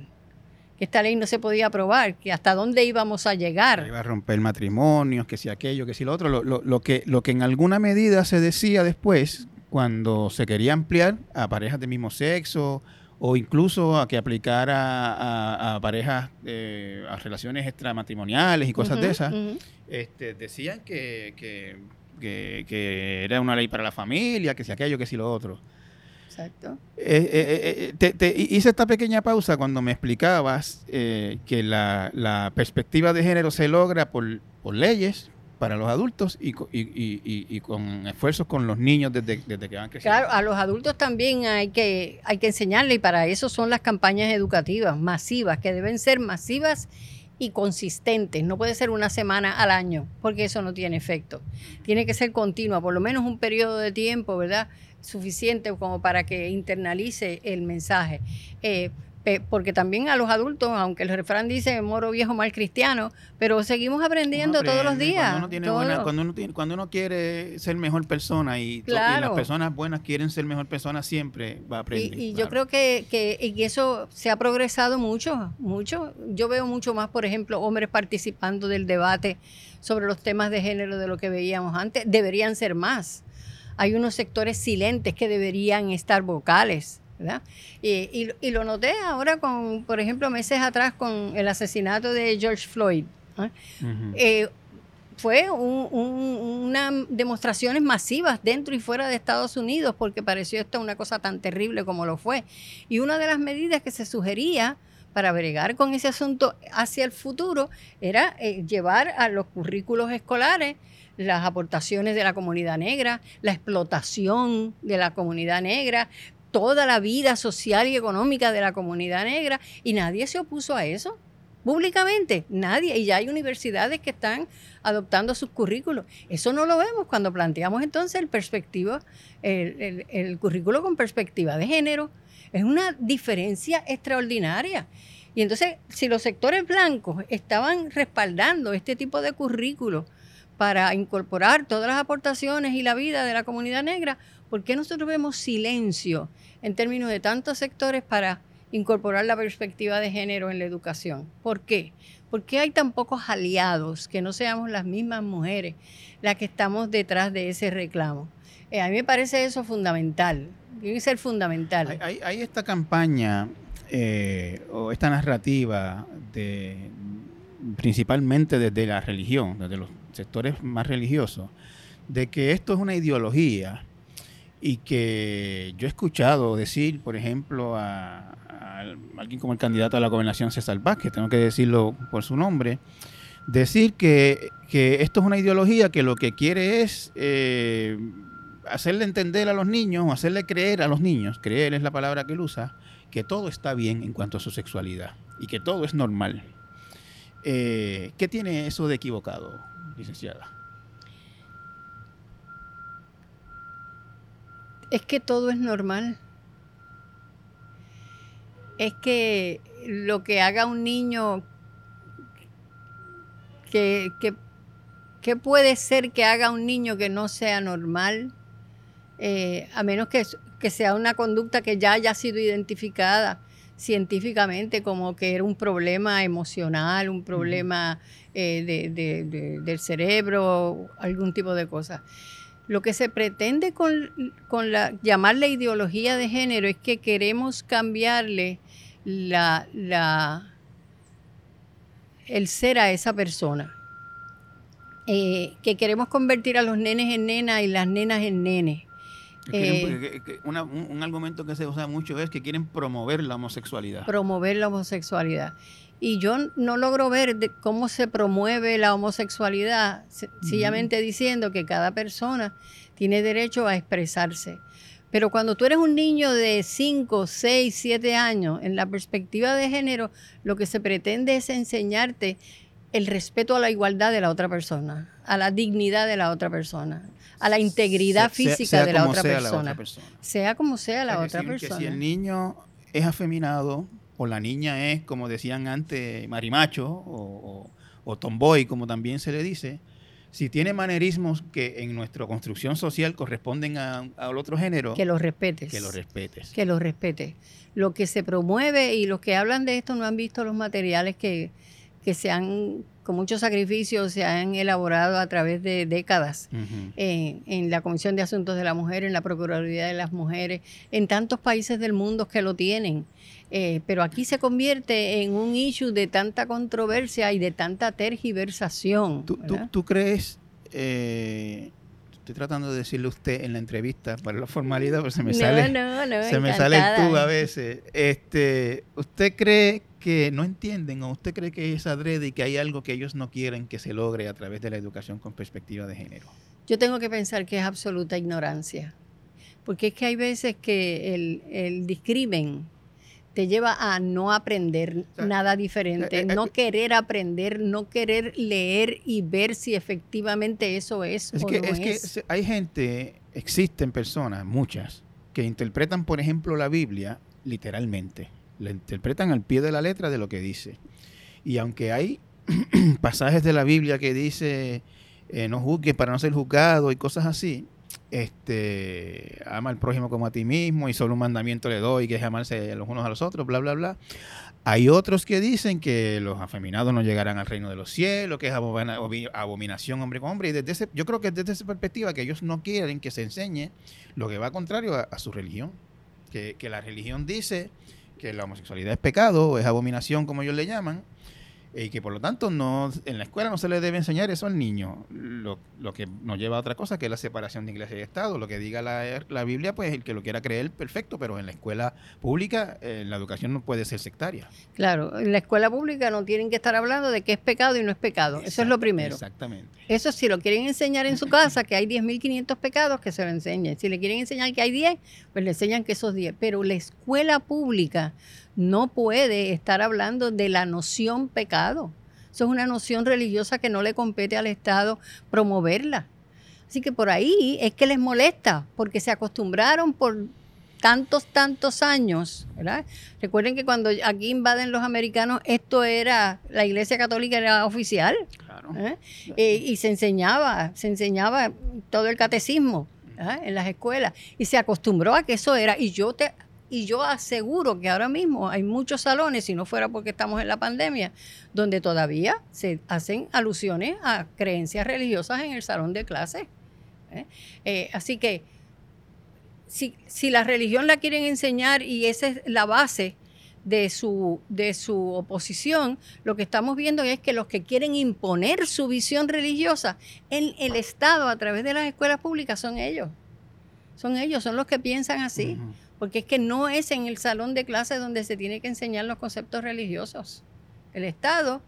que esta ley no se podía aprobar, que hasta dónde íbamos a llegar. Iba a romper matrimonios, que si aquello, que si lo otro. Lo, lo, lo, que, lo que en alguna medida se decía después, cuando se quería ampliar a parejas de mismo sexo, o incluso a que aplicara a, parejas, eh, a relaciones extramatrimoniales y cosas de esas, este, decían que, que, era una ley para la familia, que si aquello, que si lo otro. Exacto. Eh, eh, te, hice esta pequeña pausa cuando me explicabas que la, la, perspectiva de género se logra por, por leyes, para los adultos y, y, con esfuerzos con los niños desde, desde, que van creciendo. Claro, a los adultos también hay que, hay que enseñarle y para eso son las campañas educativas masivas, que deben ser masivas y consistentes. No puede ser una semana al año, porque eso no tiene efecto. Tiene que ser continua, por lo menos un periodo de tiempo, ¿verdad? Suficiente como para que internalice el mensaje. Eh, porque también a los adultos, aunque el refrán dice moro viejo mal cristiano, pero seguimos aprendiendo todos los días. Cuando uno, quiere ser mejor persona y, las personas buenas quieren ser mejor persona, siempre va a aprender. Y, yo creo que, que y eso se ha progresado mucho, mucho. Yo veo mucho más, por ejemplo, hombres participando del debate sobre los temas de género de lo que veíamos antes. Deberían ser más. Hay unos sectores silentes que deberían estar vocales y, lo noté ahora con, por ejemplo, meses atrás con el asesinato de George Floyd. Eh, fue unas demostraciones masivas dentro y fuera de Estados Unidos porque pareció esto una cosa tan terrible como lo fue. Y una de las medidas que se sugería para bregar con ese asunto hacia el futuro era eh, llevar a los currículos escolares las aportaciones de la comunidad negra, la explotación de la comunidad negra, toda la vida social y económica de la comunidad negra y nadie se opuso a eso. Públicamente, nadie. Y ya hay universidades que están adoptando sus currículos. Eso no lo vemos cuando planteamos entonces el, perspectiva, el, currículo con perspectiva de género. Es una diferencia extraordinaria. Y entonces, si los sectores blancos estaban respaldando este tipo de currículo para incorporar todas las aportaciones y la vida de la comunidad negra, ¿por qué nosotros vemos silencio en términos de tantos sectores para incorporar la perspectiva de género en la educación. ¿Por qué? Porque hay tan pocos aliados que no seamos las mismas mujeres las que estamos detrás de ese reclamo. Eh, a mí me parece eso fundamental, debe ser fundamental. Hay, esta campaña eh, o esta narrativa de principalmente desde la religión, desde los sectores más religiosos, de que esto es una ideología y que yo he escuchado decir, por ejemplo, a, alguien como el candidato a la gobernación César Vázquez, tengo que decirlo por su nombre, decir que, esto es una ideología que lo que quiere es eh, hacerle entender a los niños o hacerle creer a los niños, creer es la palabra que él usa, que todo está bien en cuanto a su sexualidad y que todo es normal. Eh, ¿Qué tiene eso de equivocado, licenciada? Es que todo es normal. Es que lo que haga un niño, que, puede ser que haga un niño que no sea normal, eh, a menos que, que sea una conducta que ya haya sido identificada científicamente como que era un problema emocional, un problema eh, del cerebro, algún tipo de cosa. Lo que se pretende con, la, llamarle ideología de género es que queremos cambiarle la, la, el ser a esa persona. Eh, que queremos convertir a los nenes en nenas y las nenas en nenes. Eh, un, argumento que se usa mucho es que quieren promover la homosexualidad. Promover la homosexualidad. Y yo no logro ver cómo se promueve la homosexualidad, sencillamente diciendo que cada persona tiene derecho a expresarse. Pero cuando tú eres un niño de 5, 6, 7 años, en la perspectiva de género, lo que se pretende es enseñarte el respeto a la igualdad de la otra persona, a la dignidad de la otra persona, a la integridad física de la otra, persona, Sea como sea la otra persona. si el niño es afeminado, o la niña es, como decían antes, marimacho o, tomboy, como también se le dice, si tiene manerismos que en nuestra construcción social corresponden al otro género, que los respetes. Que los respetes. Que los respetes. Lo que se promueve y los que hablan de esto no han visto los materiales que, que se han, con mucho sacrificio, se han elaborado a través de décadas en la Comisión de Asuntos de la Mujer, en la Procuraduría de las Mujeres, en tantos países del mundo que lo tienen. Eh, pero aquí se convierte en un issue de tanta controversia y de tanta tergiversación. ¿Tú, tú, crees, eh, estoy tratando de decirle usted en la entrevista para la formalidad, pero se me sale, se me sale el tú a veces. Este, ¿Usted cree que no entienden o usted cree que es adrede y que hay algo que ellos no quieren que se logre a través de la educación con perspectiva de género? Yo tengo que pensar que es absoluta ignorancia, porque es que hay veces que el, el discrimen te lleva a no aprender nada diferente, eh, eh, no eh, querer aprender, no querer leer y ver si efectivamente eso es, es o que, no es. que hay gente, existen personas, muchas, que interpretan, por ejemplo, la Biblia literalmente. le interpretan al pie de la letra de lo que dice. Y aunque hay pasajes de la Biblia que dice eh, no juzgues para no ser juzgado y cosas así, este ama al prójimo como a ti mismo y solo un mandamiento le doy que es amarse los unos a los otros, bla, bla, bla. Hay otros que dicen que los afeminados no llegarán al reino de los cielos, que es abominación hombre con hombre. Y desde ese, yo creo que desde esa perspectiva que ellos no quieren que se enseñe lo que va contrario a, su religión. Que, que, la religión dice que la homosexualidad es pecado, es abominación como ellos le llaman, y que por lo tanto no en la escuela no se le debe enseñar eso al niño, lo, lo, que nos lleva a otra cosa que es la separación de iglesia y Estado, lo que diga la, la Biblia, pues el que lo quiera creer, perfecto, pero en la escuela pública eh, la educación no puede ser sectaria. Claro, en la escuela pública no tienen que estar hablando de qué es pecado y no es pecado, eso es lo primero. Exactamente. Eso si lo quieren enseñar en su casa, que hay 10.500 pecados, que se lo enseñen. Si le quieren enseñar que hay 10, pues le enseñan que esos 10, pero la escuela pública no puede estar hablando de la noción pecado. Eso es una noción religiosa que no le compete al Estado promoverla. Así que por ahí es que les molesta, porque se acostumbraron por tantos, tantos años, ¿verdad? Recuerden que cuando aquí invaden los americanos, esto era, la iglesia católica era oficial. ¿eh? Eh, y se enseñaba, se enseñaba todo el catecismo en las escuelas. Y se acostumbró a que eso era. Y yo te y yo aseguro que ahora mismo hay muchos salones, si no fuera porque estamos en la pandemia, donde todavía se hacen alusiones a creencias religiosas en el salón de clase. ¿eh? Eh, así que si, si la religión la quieren enseñar y esa es la base de su, de su oposición, lo que estamos viendo es que los que quieren imponer su visión religiosa en el Estado a través de las escuelas públicas son ellos. Son ellos, son los que piensan así porque es que no es en el salón de clases donde se tiene que enseñar los conceptos religiosos. El Estado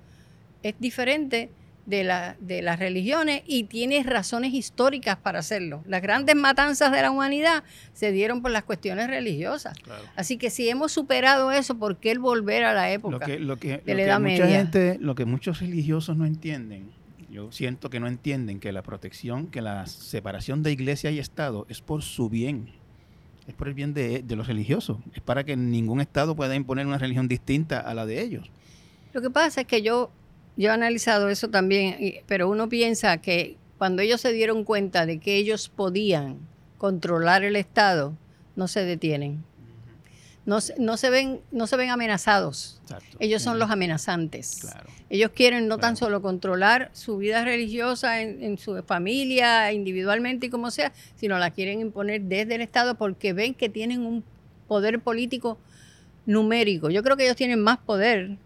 es diferente de, la, de las religiones y tiene razones históricas para hacerlo. Las grandes matanzas de la humanidad se dieron por las cuestiones religiosas. Así que si hemos superado eso, ¿por qué el volver a la época lo que, de la Edad Media? Gente, lo que muchos religiosos no entienden, yo siento que no entienden que la protección, que la separación de iglesia y Estado es por su bien es por el bien de, los religiosos, es para que ningún Estado pueda imponer una religión distinta a la de ellos. Lo que pasa es que yo, yo he analizado eso también, pero uno piensa que cuando ellos se dieron cuenta de que ellos podían controlar el Estado, no se detienen no, no, se, ven, no se ven amenazados. Ellos son los amenazantes. Ellos quieren no tan solo controlar su vida religiosa en, su familia, individualmente y como sea, sino la quieren imponer desde el Estado porque ven que tienen un poder político numérico. Yo creo que ellos tienen más poder,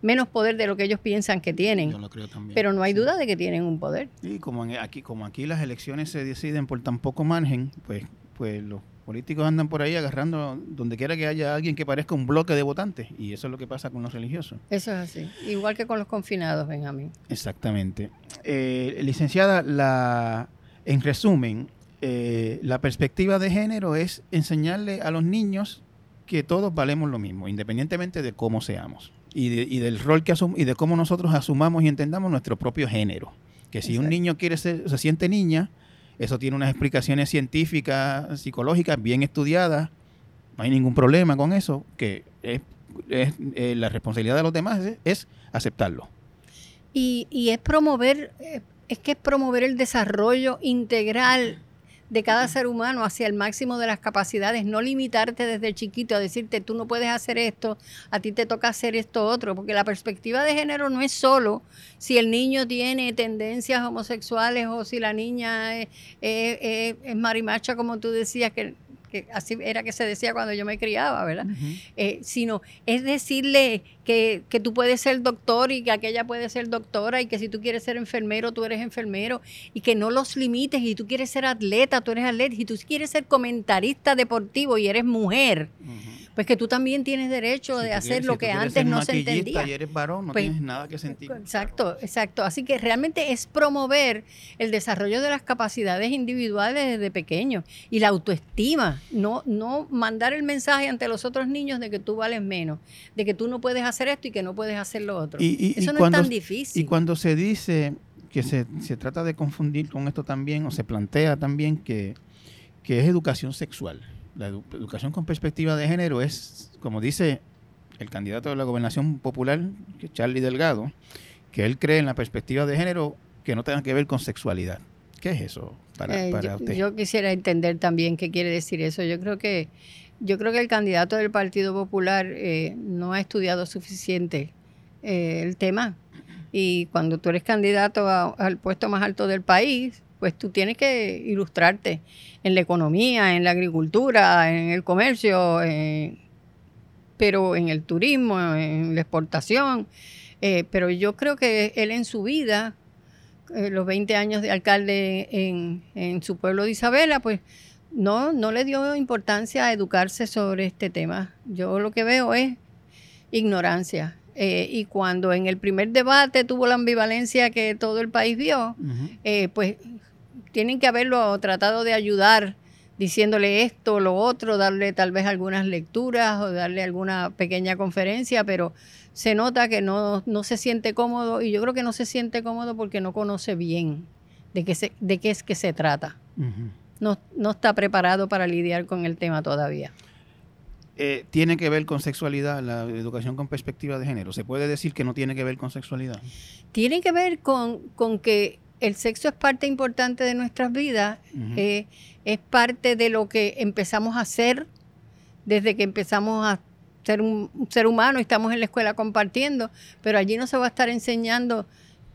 menos poder de lo que ellos piensan que tienen. Yo lo creo también. Pero no hay duda de que tienen un poder. Y como aquí, como aquí las elecciones se deciden por tan poco margen, pues, pues los políticos andan por ahí agarrando donde quiera que haya alguien que parezca un bloque de votantes y eso es lo que pasa con los religiosos. Eso es así, igual que con los confinados, Benjamín. Exactamente. Eh, licenciada, la, en resumen, eh, la perspectiva de género es enseñarle a los niños que todos valemos lo mismo, independientemente de cómo seamos y, y del rol que asum y de cómo nosotros asumamos y entendamos nuestro propio género. Que si un niño quiere ser, se siente niña, eso tiene unas explicaciones científicas, psicológicas bien estudiadas. No hay ningún problema con eso, que es, eh, la responsabilidad de los demás es, aceptarlo. Y, es promover, eh, es que es promover el desarrollo integral de cada ser humano hacia el máximo de las capacidades, no limitarte desde chiquito a decirte tú no puedes hacer esto, a ti te toca hacer esto otro, porque la perspectiva de género no es solo si el niño tiene tendencias homosexuales o si la niña es, es marimacha, como tú decías, que que así era que se decía cuando yo me criaba, ¿verdad? Eh, sino es decirle que, que, tú puedes ser doctor y que aquella puede ser doctora y que si tú quieres ser enfermero, tú eres enfermero y que no los limites y tú quieres ser atleta, tú eres atleta y tú quieres ser comentarista deportivo y eres mujer pues que tú también tienes derecho de hacer lo que antes no se entendía. Y eres varón, no pues, tienes nada que sentir. Exacto, exacto. Así que realmente es promover el desarrollo de las capacidades individuales desde pequeño y la autoestima, no, no mandar el mensaje ante los otros niños de que tú vales menos, de que tú no puedes hacer esto y que no puedes hacer lo otro. Eso no es tan difícil. Y cuando se dice que se, se, trata de confundir con esto también, o se plantea también que, que es educación sexual la educación con perspectiva de género es, como dice el candidato de la gobernación popular, que Charlie Delgado, que él cree en la perspectiva de género que no tenga que ver con sexualidad. ¿Qué es eso para, Eh, para yo, usted? yo quisiera entender también qué quiere decir eso. Yo creo que yo creo que el candidato del Partido Popular eh, no ha estudiado suficiente eh, el tema. Y cuando tú eres candidato a- al puesto más alto del país, pues tú tienes que ilustrarte en la economía, en la agricultura, en el comercio, en- pero en el turismo, en la exportación. Eh, pero yo creo que él en su vida, eh, los 20 años de alcalde en, en su pueblo de Isabela, pues no, no le dio importancia a educarse sobre este tema. Yo lo que veo es ignorancia. Eh, y cuando en el primer debate tuvo la ambivalencia que todo el país vio, eh, pues tienen que haberlo tratado de ayudar diciéndole esto, lo otro, darle tal vez algunas lecturas o darle alguna pequeña conferencia, pero se nota que no, no se siente cómodo y yo creo que no se siente cómodo porque no conoce bien de qué, se, de qué es que se trata. No, no está preparado para lidiar con el tema todavía. Eh, ¿Tiene que ver con sexualidad la educación con perspectiva de género? ¿Se puede decir que no tiene que ver con sexualidad? Tiene que ver con, con que el sexo es parte importante de nuestras vidas, eh, es parte de lo que empezamos a hacer desde que empezamos a ser un, un ser humano y estamos en la escuela compartiendo, pero allí no se va a estar enseñando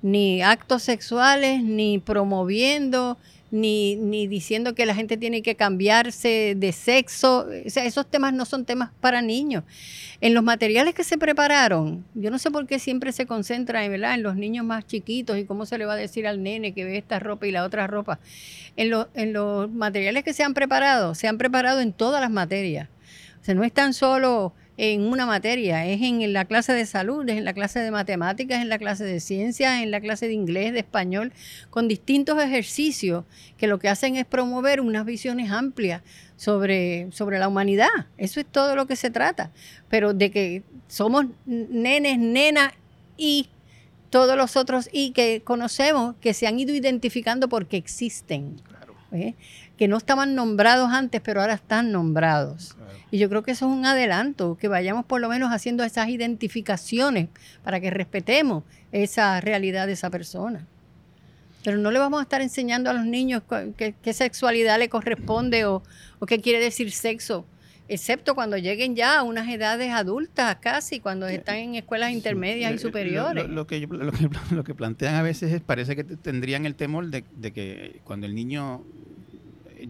ni actos sexuales, ni promoviendo, ni, ni diciendo que la gente tiene que cambiarse de sexo. O sea, esos temas no son temas para niños. En los materiales que se prepararon, yo no sé por qué siempre se concentra en los niños más chiquitos y cómo se le va a decir al nene que ve esta ropa y la otra ropa. En, en los materiales que se han preparado, se han preparado en todas las materias. O sea, no es tan solo en una materia, es en la clase de salud, es en la clase de matemáticas, en la clase de ciencias, en la clase de inglés, de español, con distintos ejercicios que lo que hacen es promover unas visiones amplias sobre, sobre la humanidad. Eso es todo lo que se trata. Pero de que somos nenes, nenas y todos los otros y que conocemos que se han ido identificando porque existen, Claro, ¿eh? Que no estaban nombrados antes, pero ahora están nombrados. claro. Y yo creo que eso es un adelanto, que vayamos por lo menos haciendo esas identificaciones para que respetemos esa realidad de esa persona. Pero no le vamos a estar enseñando a los niños qué, qué sexualidad le corresponde o, o qué quiere decir sexo, excepto cuando lleguen ya a unas edades adultas casi, cuando están en escuelas intermedias Sí, y lo- superiores. Lo, lo que, yo- lo, que, lo que plantean a veces es, parece que tendrían el temor de, de que cuando el niño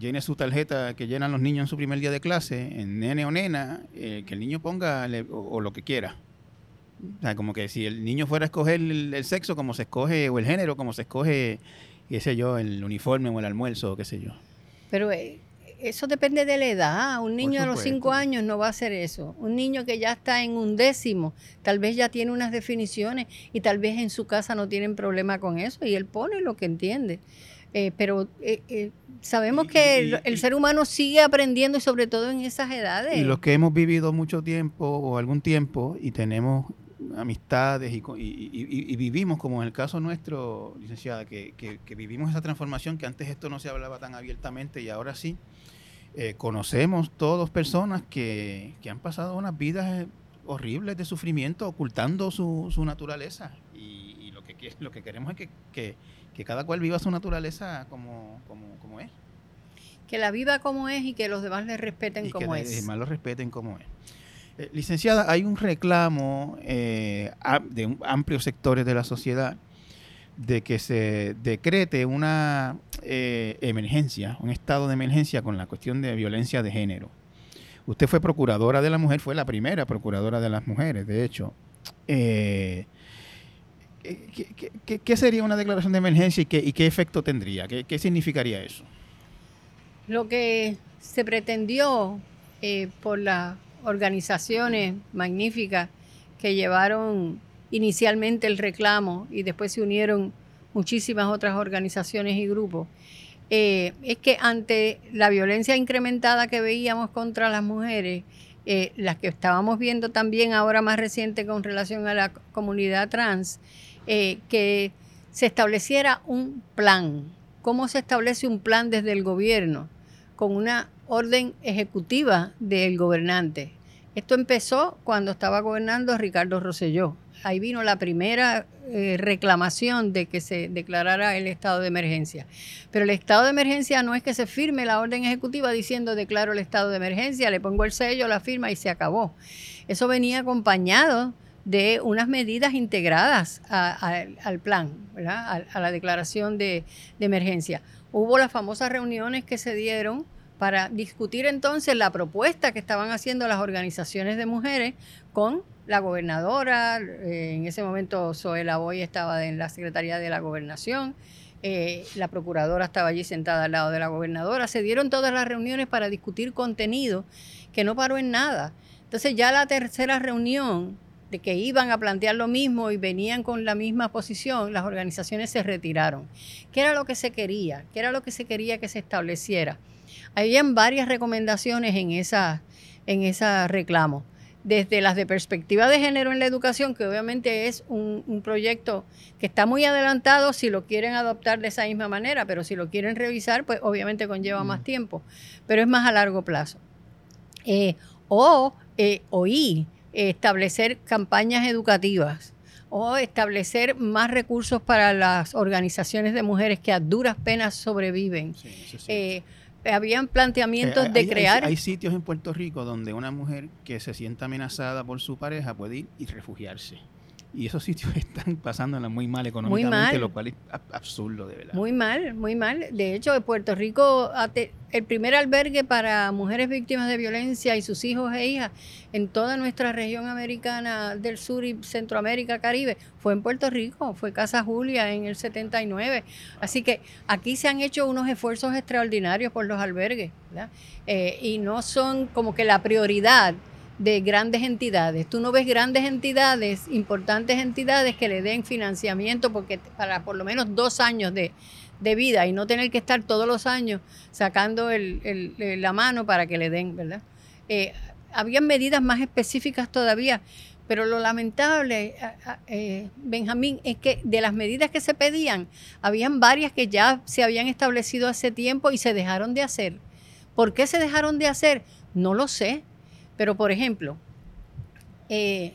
llene su tarjeta que llenan los niños en su primer día de clase, en nene o nena, eh, que el niño ponga le- o, o lo que quiera. O sea, como que si el niño fuera a escoger el, el sexo como se escoge, o el género como se escoge, qué sé yo, el uniforme o el almuerzo, o qué sé yo. Pero eh, eso depende de la edad. Un niño a los cinco años no va a hacer eso. Un niño que ya está en un décimo, tal vez ya tiene unas definiciones y tal vez en su casa no tienen problema con eso y él pone lo que entiende. Eh, pero eh, eh, sabemos Y- que y- el, ser humano sigue aprendiendo y sobre todo en esas edades. Y los que hemos vivido mucho tiempo o algún tiempo y tenemos amistades y, y- y- vivimos, como en el caso nuestro, licenciada, que, que- que vivimos esa transformación que antes esto no se hablaba tan abiertamente y ahora sí, conocemos todos personas que, que han pasado unas vidas horribles de sufrimiento ocultando su, su naturaleza y, y lo, que- lo que queremos es que, que- que cada cual viva su naturaleza como, como, como es. Que la viva como es y que los demás le respeten y como que es. los demás lo respeten como es. Eh, licenciada, hay un reclamo eh, de amplios sectores de la sociedad de que se decrete una eh, emergencia, un estado de emergencia con la cuestión de violencia de género. Usted fue procuradora de la mujer, fue la primera procuradora de las mujeres, de hecho. Eh, ¿qué, sería una declaración de emergencia y qué, efecto tendría? ¿Qué, qué significaría eso? Lo que se pretendió eh, por las organizaciones magníficas que llevaron inicialmente el reclamo y después se unieron muchísimas otras organizaciones y grupos, eh, es que ante la violencia incrementada que veíamos contra las mujeres, eh, las que estábamos viendo también ahora más reciente con relación a la comunidad trans, eh, que se estableciera un plan. ¿Cómo se establece un plan desde el gobierno? Con una orden ejecutiva del gobernante. Esto empezó cuando estaba gobernando Ricardo Rosselló. Ahí vino la primera eh, reclamación de que se declarara el estado de emergencia. Pero el estado de emergencia no es que se firme la orden ejecutiva diciendo declaro el estado de emergencia, le pongo el sello, la firma y se acabó. Eso venía acompañado de unas medidas integradas al plan, A, la declaración de, de emergencia. Hubo las famosas reuniones que se dieron para discutir entonces la propuesta que estaban haciendo las organizaciones de mujeres con la gobernadora, eh, en ese momento Zoela Boy estaba en la Secretaría de la Gobernación, eh, la procuradora estaba allí sentada al lado de la gobernadora, se dieron todas las reuniones para discutir contenido que no paró en nada. Entonces ya la tercera reunión de que iban a plantear lo mismo y venían con la misma posición, las organizaciones se retiraron. ¿Qué era lo que se quería? ¿Qué era lo que se quería que se estableciera? Habían varias recomendaciones en esa, en ese reclamo. Desde las de perspectiva de género en la educación, que obviamente es un, proyecto que está muy adelantado si lo quieren adoptar de esa misma manera, pero si lo quieren revisar, pues obviamente conlleva más tiempo, pero es más a largo plazo. Eh, o eh, oí establecer campañas educativas o establecer más recursos para las organizaciones de mujeres que a duras penas sobreviven. Sí, habían planteamientos eh, de crear... Hay, sitios en Puerto Rico donde una mujer que se sienta amenazada por su pareja puede ir y refugiarse. Y esos sitios están pasándola muy mal económicamente, lo cual es absurdo, de verdad. Muy mal, muy mal. De hecho, Puerto Rico, el primer albergue para mujeres víctimas de violencia y sus hijos e hijas en toda nuestra región americana del sur y Centroamérica, Caribe, fue en Puerto Rico, fue Casa Julia en el 79. Así que aquí se han hecho unos esfuerzos extraordinarios por los albergues, eh, y no son como que la prioridad de grandes entidades. Tú no ves grandes entidades, importantes entidades que le den financiamiento porque para por lo menos dos años de, vida y no tener que estar todos los años sacando el, la mano para que le den, ¿verdad? Eh, habían medidas más específicas todavía, pero lo lamentable, eh, Benjamín, es que de las medidas que se pedían, habían varias que ya se habían establecido hace tiempo y se dejaron de hacer. ¿Por qué se dejaron de hacer? No lo sé pero, por ejemplo, eh,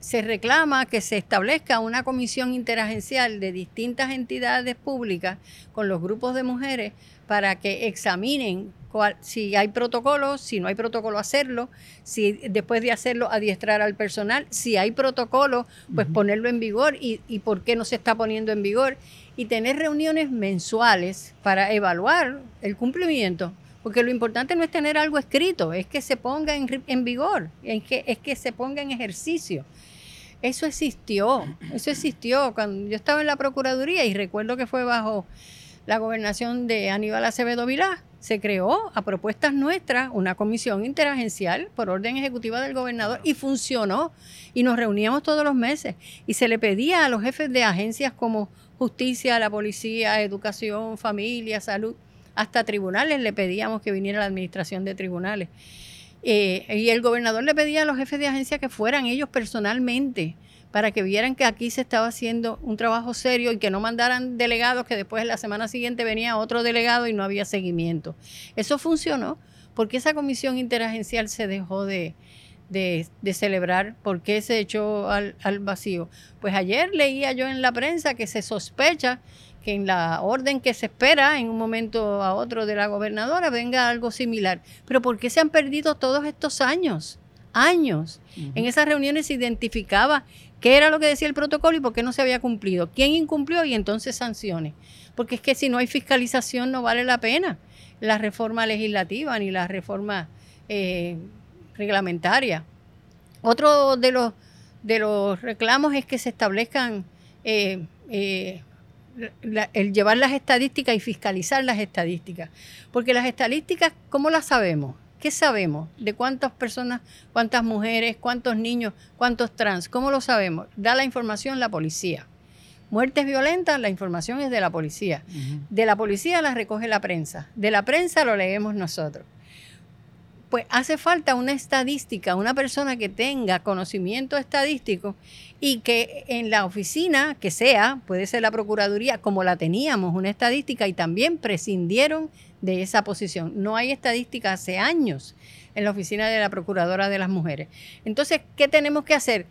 se reclama que se establezca una comisión interagencial de distintas entidades públicas con los grupos de mujeres para que examinen si hay protocolo, si no hay protocolo, hacerlo, si después de hacerlo adiestrar al personal, si hay protocolo, pues ponerlo en vigor y, y por qué no se está poniendo en vigor y tener reuniones mensuales para evaluar el cumplimiento. Porque lo importante no es tener algo escrito, es que se ponga en, vigor, es que, es que se ponga en ejercicio. Eso existió, eso existió cuando yo estaba en la Procuraduría y recuerdo que fue bajo la gobernación de Aníbal Acevedo Vilá, se creó a propuestas nuestras una comisión interagencial por orden ejecutiva del gobernador y funcionó y nos reuníamos todos los meses y se le pedía a los jefes de agencias como justicia, la policía, educación, familia, salud, hasta tribunales le pedíamos que viniera la administración de tribunales. Eh, y el gobernador le pedía a los jefes de agencia que fueran ellos personalmente para que vieran que aquí se estaba haciendo un trabajo serio y que no mandaran delegados que después la semana siguiente venía otro delegado y no había seguimiento. Eso funcionó porque esa comisión interagencial se dejó de, celebrar, ¿por qué se echó al, al, vacío? Pues ayer leía yo en la prensa que se sospecha que en la orden que se espera en un momento a otro de la gobernadora venga algo similar. Pero ¿por qué se han perdido todos estos años? Años. En esas reuniones se identificaba qué era lo que decía el protocolo y por qué no se había cumplido, quién incumplió y entonces sanciones. Porque es que si no hay fiscalización no vale la pena la reforma legislativa ni la reforma eh, reglamentaria. Otro de los, de los reclamos es que se establezcan eh, eh, el llevar las estadísticas y fiscalizar las estadísticas. Porque las estadísticas, ¿cómo las sabemos? ¿Qué sabemos? ¿De cuántas personas, cuántas mujeres, cuántos niños, cuántos trans? ¿Cómo lo sabemos? Da la información la policía. Muertes violentas, la información es de la policía. De la policía la recoge la prensa. De la prensa lo leemos nosotros. pues hace falta una estadística, una persona que tenga conocimiento estadístico y que en la oficina que sea, puede ser la Procuraduría, como la teníamos, una estadística y también prescindieron de esa posición. No hay estadística hace años en la oficina de la Procuradora de las Mujeres. Entonces, ¿qué tenemos que hacer?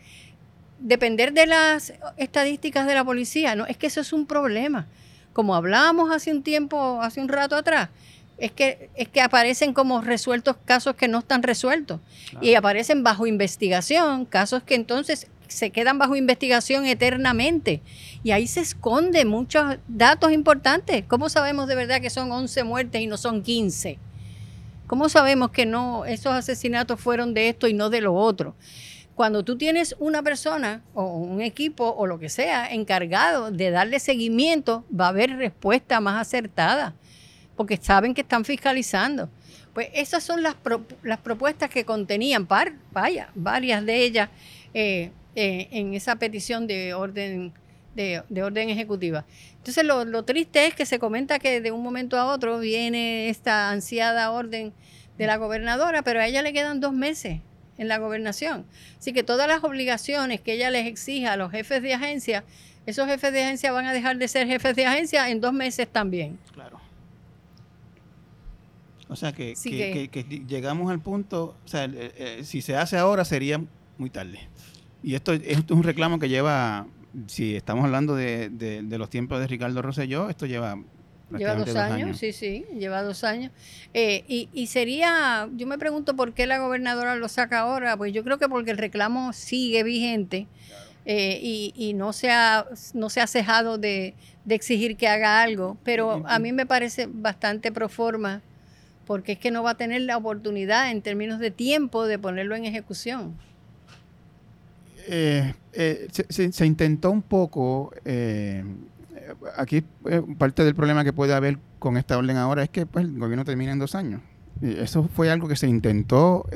Depender de las estadísticas de la policía, ¿no? Es que eso es un problema. Como hablábamos hace un tiempo, hace un rato atrás, es que, es que aparecen como resueltos casos que no están resueltos. Y aparecen bajo investigación, casos que entonces se quedan bajo investigación eternamente. Y ahí se esconden muchos datos importantes. ¿Cómo sabemos de verdad que son 11 muertes y no son 15? ¿Cómo sabemos que no esos asesinatos fueron de esto y no de lo otro? Cuando tú tienes una persona o un equipo o lo que sea encargado de darle seguimiento, va a haber respuesta más acertada, porque saben que están fiscalizando. Pues esas son las, las propuestas que contenían, par, vaya, varias de ellas eh, eh, en esa petición de orden, de, orden ejecutiva. Entonces lo, triste es que se comenta que de un momento a otro viene esta ansiada orden de la gobernadora, pero a ella le quedan dos meses en la gobernación. Así que todas las obligaciones que ella les exija a los jefes de agencia, esos jefes de agencia van a dejar de ser jefes de agencia en dos meses también. Claro. O sea que, llegamos al punto, o sea, si se hace ahora sería muy tarde. Y esto, es un reclamo que lleva, si estamos hablando de, los tiempos de Ricardo Rosselló, esto lleva Lleva dos, años, sí, sí, lleva dos años. Eh, y, sería, yo me pregunto por qué la gobernadora lo saca ahora, pues yo creo que porque el reclamo sigue vigente eh, y, no, se ha, no se ha cejado de, de, exigir que haga algo, pero a mí me parece bastante pro forma, porque es que no va a tener la oportunidad en términos de tiempo de ponerlo en ejecución. Eh, eh, se, intentó un poco, eh, aquí parte del problema que puede haber con esta orden ahora es que pues, el gobierno termina en dos años. Eso fue algo que se intentó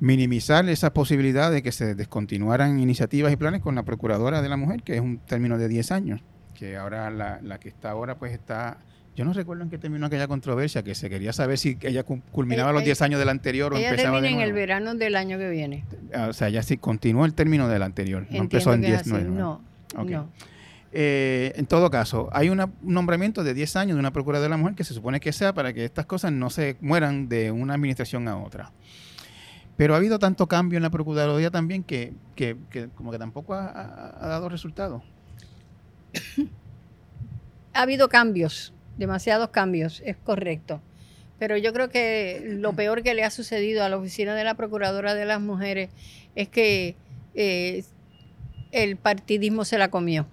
minimizar esa posibilidad de que se descontinuaran iniciativas y planes con la Procuradora de la Mujer, que es un término de 10 años, que ahora la, la que está ahora pues está yo no recuerdo en qué terminó aquella controversia, que se quería saber si ella culminaba los 10 años del anterior o empezaba termina en el verano del año que viene. Ah, o sea, ya sí continuó el término del anterior, no empezó en 10, No, no. Eh, en todo caso, hay un nombramiento de 10 años de una Procuradora de la Mujer que se supone que sea para que estas cosas no se mueran de una administración a otra. Pero ha habido tanto cambio en la Procuraduría también que, que, como que tampoco ha dado resultados. ha habido cambios demasiados cambios, es correcto. Pero yo creo que lo peor que le ha sucedido a la oficina de la Procuradora de las Mujeres es que eh, el partidismo se la comió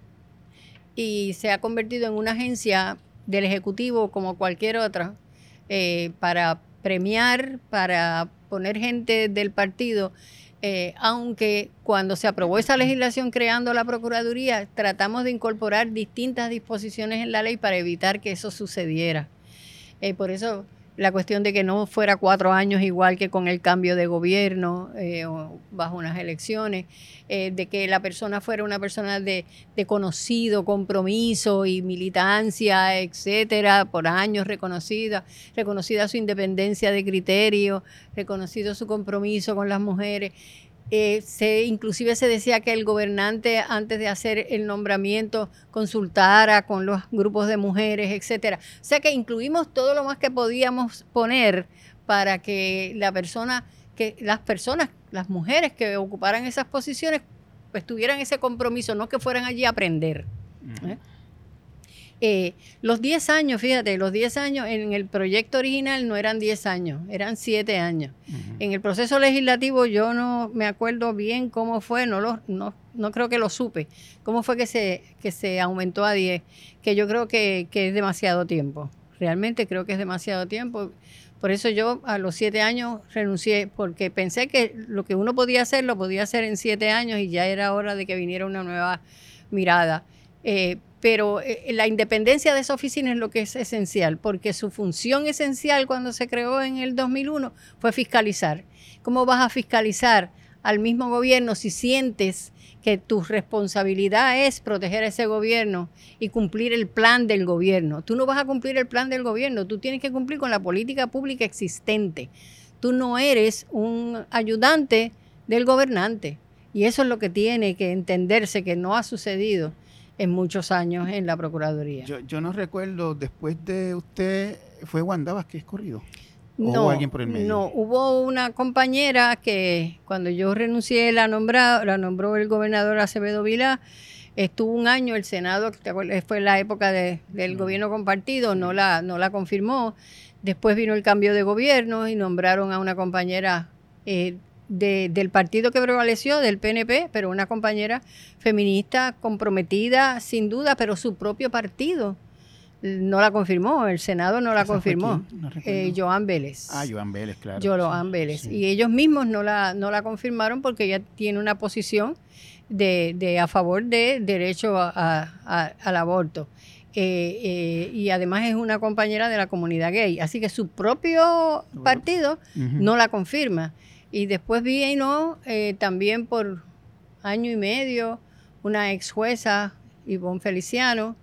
y se ha convertido en una agencia del Ejecutivo como cualquier otra eh, para premiar, para poner gente del partido eh, aunque cuando se aprobó esa legislación creando la Procuraduría, tratamos de incorporar distintas disposiciones en la ley para evitar que eso sucediera. Eh, por eso la cuestión de que no fuera cuatro años igual que con el cambio de gobierno eh, o bajo unas elecciones, eh, de que la persona fuera una persona de, conocido compromiso y militancia, etcétera, por años reconocida, reconocida su independencia de criterio, reconocido su compromiso con las mujeres. Eh, se, inclusive se decía que el gobernante antes de hacer el nombramiento consultara con los grupos de mujeres, etcétera. O sea que incluimos todo lo más que podíamos poner para que la persona, que las personas, las mujeres que ocuparan esas posiciones, pues tuvieran ese compromiso, no que fueran allí a aprender. Eh, los 10 años, fíjate, los 10 años en el proyecto original no eran 10 años, eran 7 años. En el proceso legislativo yo no me acuerdo bien cómo fue, no, lo, no, no creo que lo supe, cómo fue que se, que se aumentó a 10, que yo creo que, que es demasiado tiempo. Realmente creo que es demasiado tiempo. Por eso yo a los siete años renuncié, porque pensé que lo que uno podía hacer lo podía hacer en siete años y ya era hora de que viniera una nueva mirada. Eh, pero eh, la independencia de esa oficina es lo que es esencial, porque su función esencial cuando se creó en el 2001 fue fiscalizar. ¿Cómo vas a fiscalizar al mismo gobierno si sientes que tu responsabilidad es proteger a ese gobierno y cumplir el plan del gobierno. Tú no vas a cumplir el plan del gobierno, tú tienes que cumplir con la política pública existente. Tú no eres un ayudante del gobernante. Y eso es lo que tiene que entenderse que no ha sucedido en muchos años en la Procuraduría. Yo, no recuerdo, después de usted, ¿fue Wanda Vázquez corrido? no, alguien por el medio? No, hubo una compañera que cuando yo renuncié la, nombrado, la nombró el gobernador Acevedo Vilá. Estuvo un año el Senado, fue la época del gobierno compartido, no la, no la confirmó. Después vino el cambio de gobierno y nombraron a una compañera eh, del partido que prevaleció, del PNP, pero una compañera feminista comprometida sin duda, pero su propio partido no la confirmó, el Senado no la confirmó. eh, Joan Vélez. Ah, Joan Vélez, claro. Joan Vélez. Y ellos mismos no la, no la confirmaron porque ella tiene una posición de, de a favor de derecho a, al aborto. Eh, eh, y además es una compañera de la comunidad gay. Así que su propio partido no la confirma. Y después vino eh, también por año y medio una ex jueza, Ivonne Feliciano,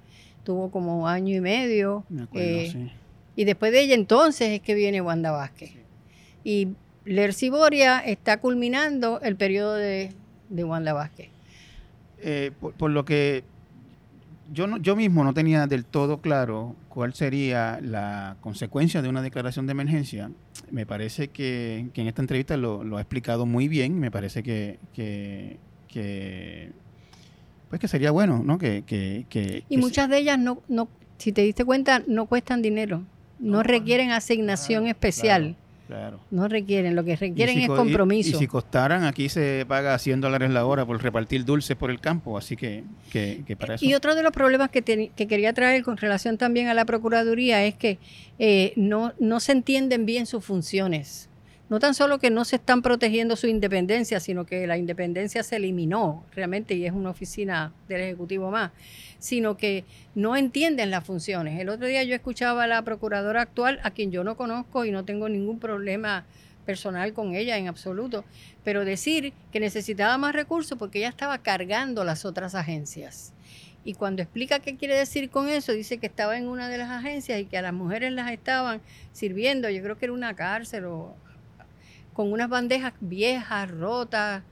tuvo como año y medio. Eh, y después de ella entonces es que viene Wanda Vázquez. Y Lercy Boria está culminando el periodo de, Wanda Vázquez. Eh, por, lo que yo, no, yo mismo no tenía del todo claro cuál sería la consecuencia de una declaración de emergencia. Me parece que, en esta entrevista lo, ha explicado muy bien. Me parece que, que pues que sería bueno, ¿no? Que, que, y muchas de ellas, no, no, si te diste cuenta, no cuestan dinero, no, requieren asignación especial. Claro. No requieren, lo que requieren es compromiso. Y, si costaran, aquí se paga 100 dólares la hora por repartir dulces por el campo, así que, que, para eso. Y otro de los problemas que, que, quería traer con relación también a la Procuraduría es que eh, no, no se entienden bien sus funciones no tan solo que no se están protegiendo su independencia, sino que la independencia se eliminó realmente y es una oficina del Ejecutivo más, sino que no entienden las funciones. El otro día yo escuchaba a la procuradora actual, a quien yo no conozco y no tengo ningún problema personal con ella en absoluto, pero decir que necesitaba más recursos porque ella estaba cargando las otras agencias. Y cuando explica qué quiere decir con eso, dice que estaba en una de las agencias y que a las mujeres las estaban sirviendo, yo creo que era una cárcel o con unas bandejas viejas, rotas,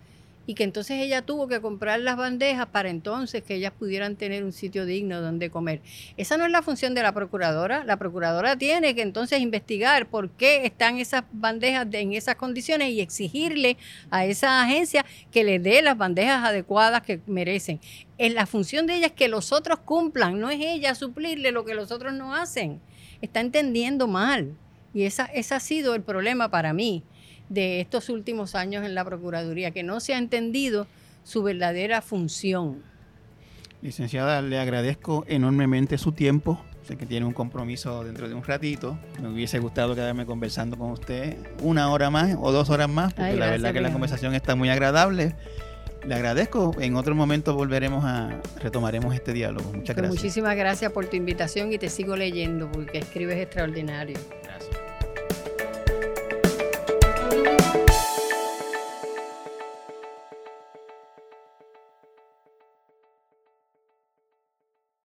y que entonces ella tuvo que comprar las bandejas para entonces que ellas pudieran tener un sitio digno donde comer. Esa no es la función de la procuradora. La procuradora tiene que entonces investigar por qué están esas bandejas en esas condiciones y exigirle a esa agencia que le dé las bandejas adecuadas que merecen. En la función de ella es que los otros cumplan, no es ella suplirle lo que los otros no hacen. Está entendiendo mal. Y esa, ese ha sido el problema para mí de estos últimos años en la Procuraduría, que no se ha entendido su verdadera función. Licenciada, le agradezco enormemente su tiempo. Sé que tiene un compromiso dentro de un ratito. Me hubiese gustado quedarme conversando con usted una hora más o dos horas más, porque la verdad que la conversación está muy agradable. Le agradezco. En otro momento volveremos a retomaremos este diálogo. Muchas pues gracias. Muchísimas gracias por tu invitación y te sigo leyendo porque escribes extraordinario.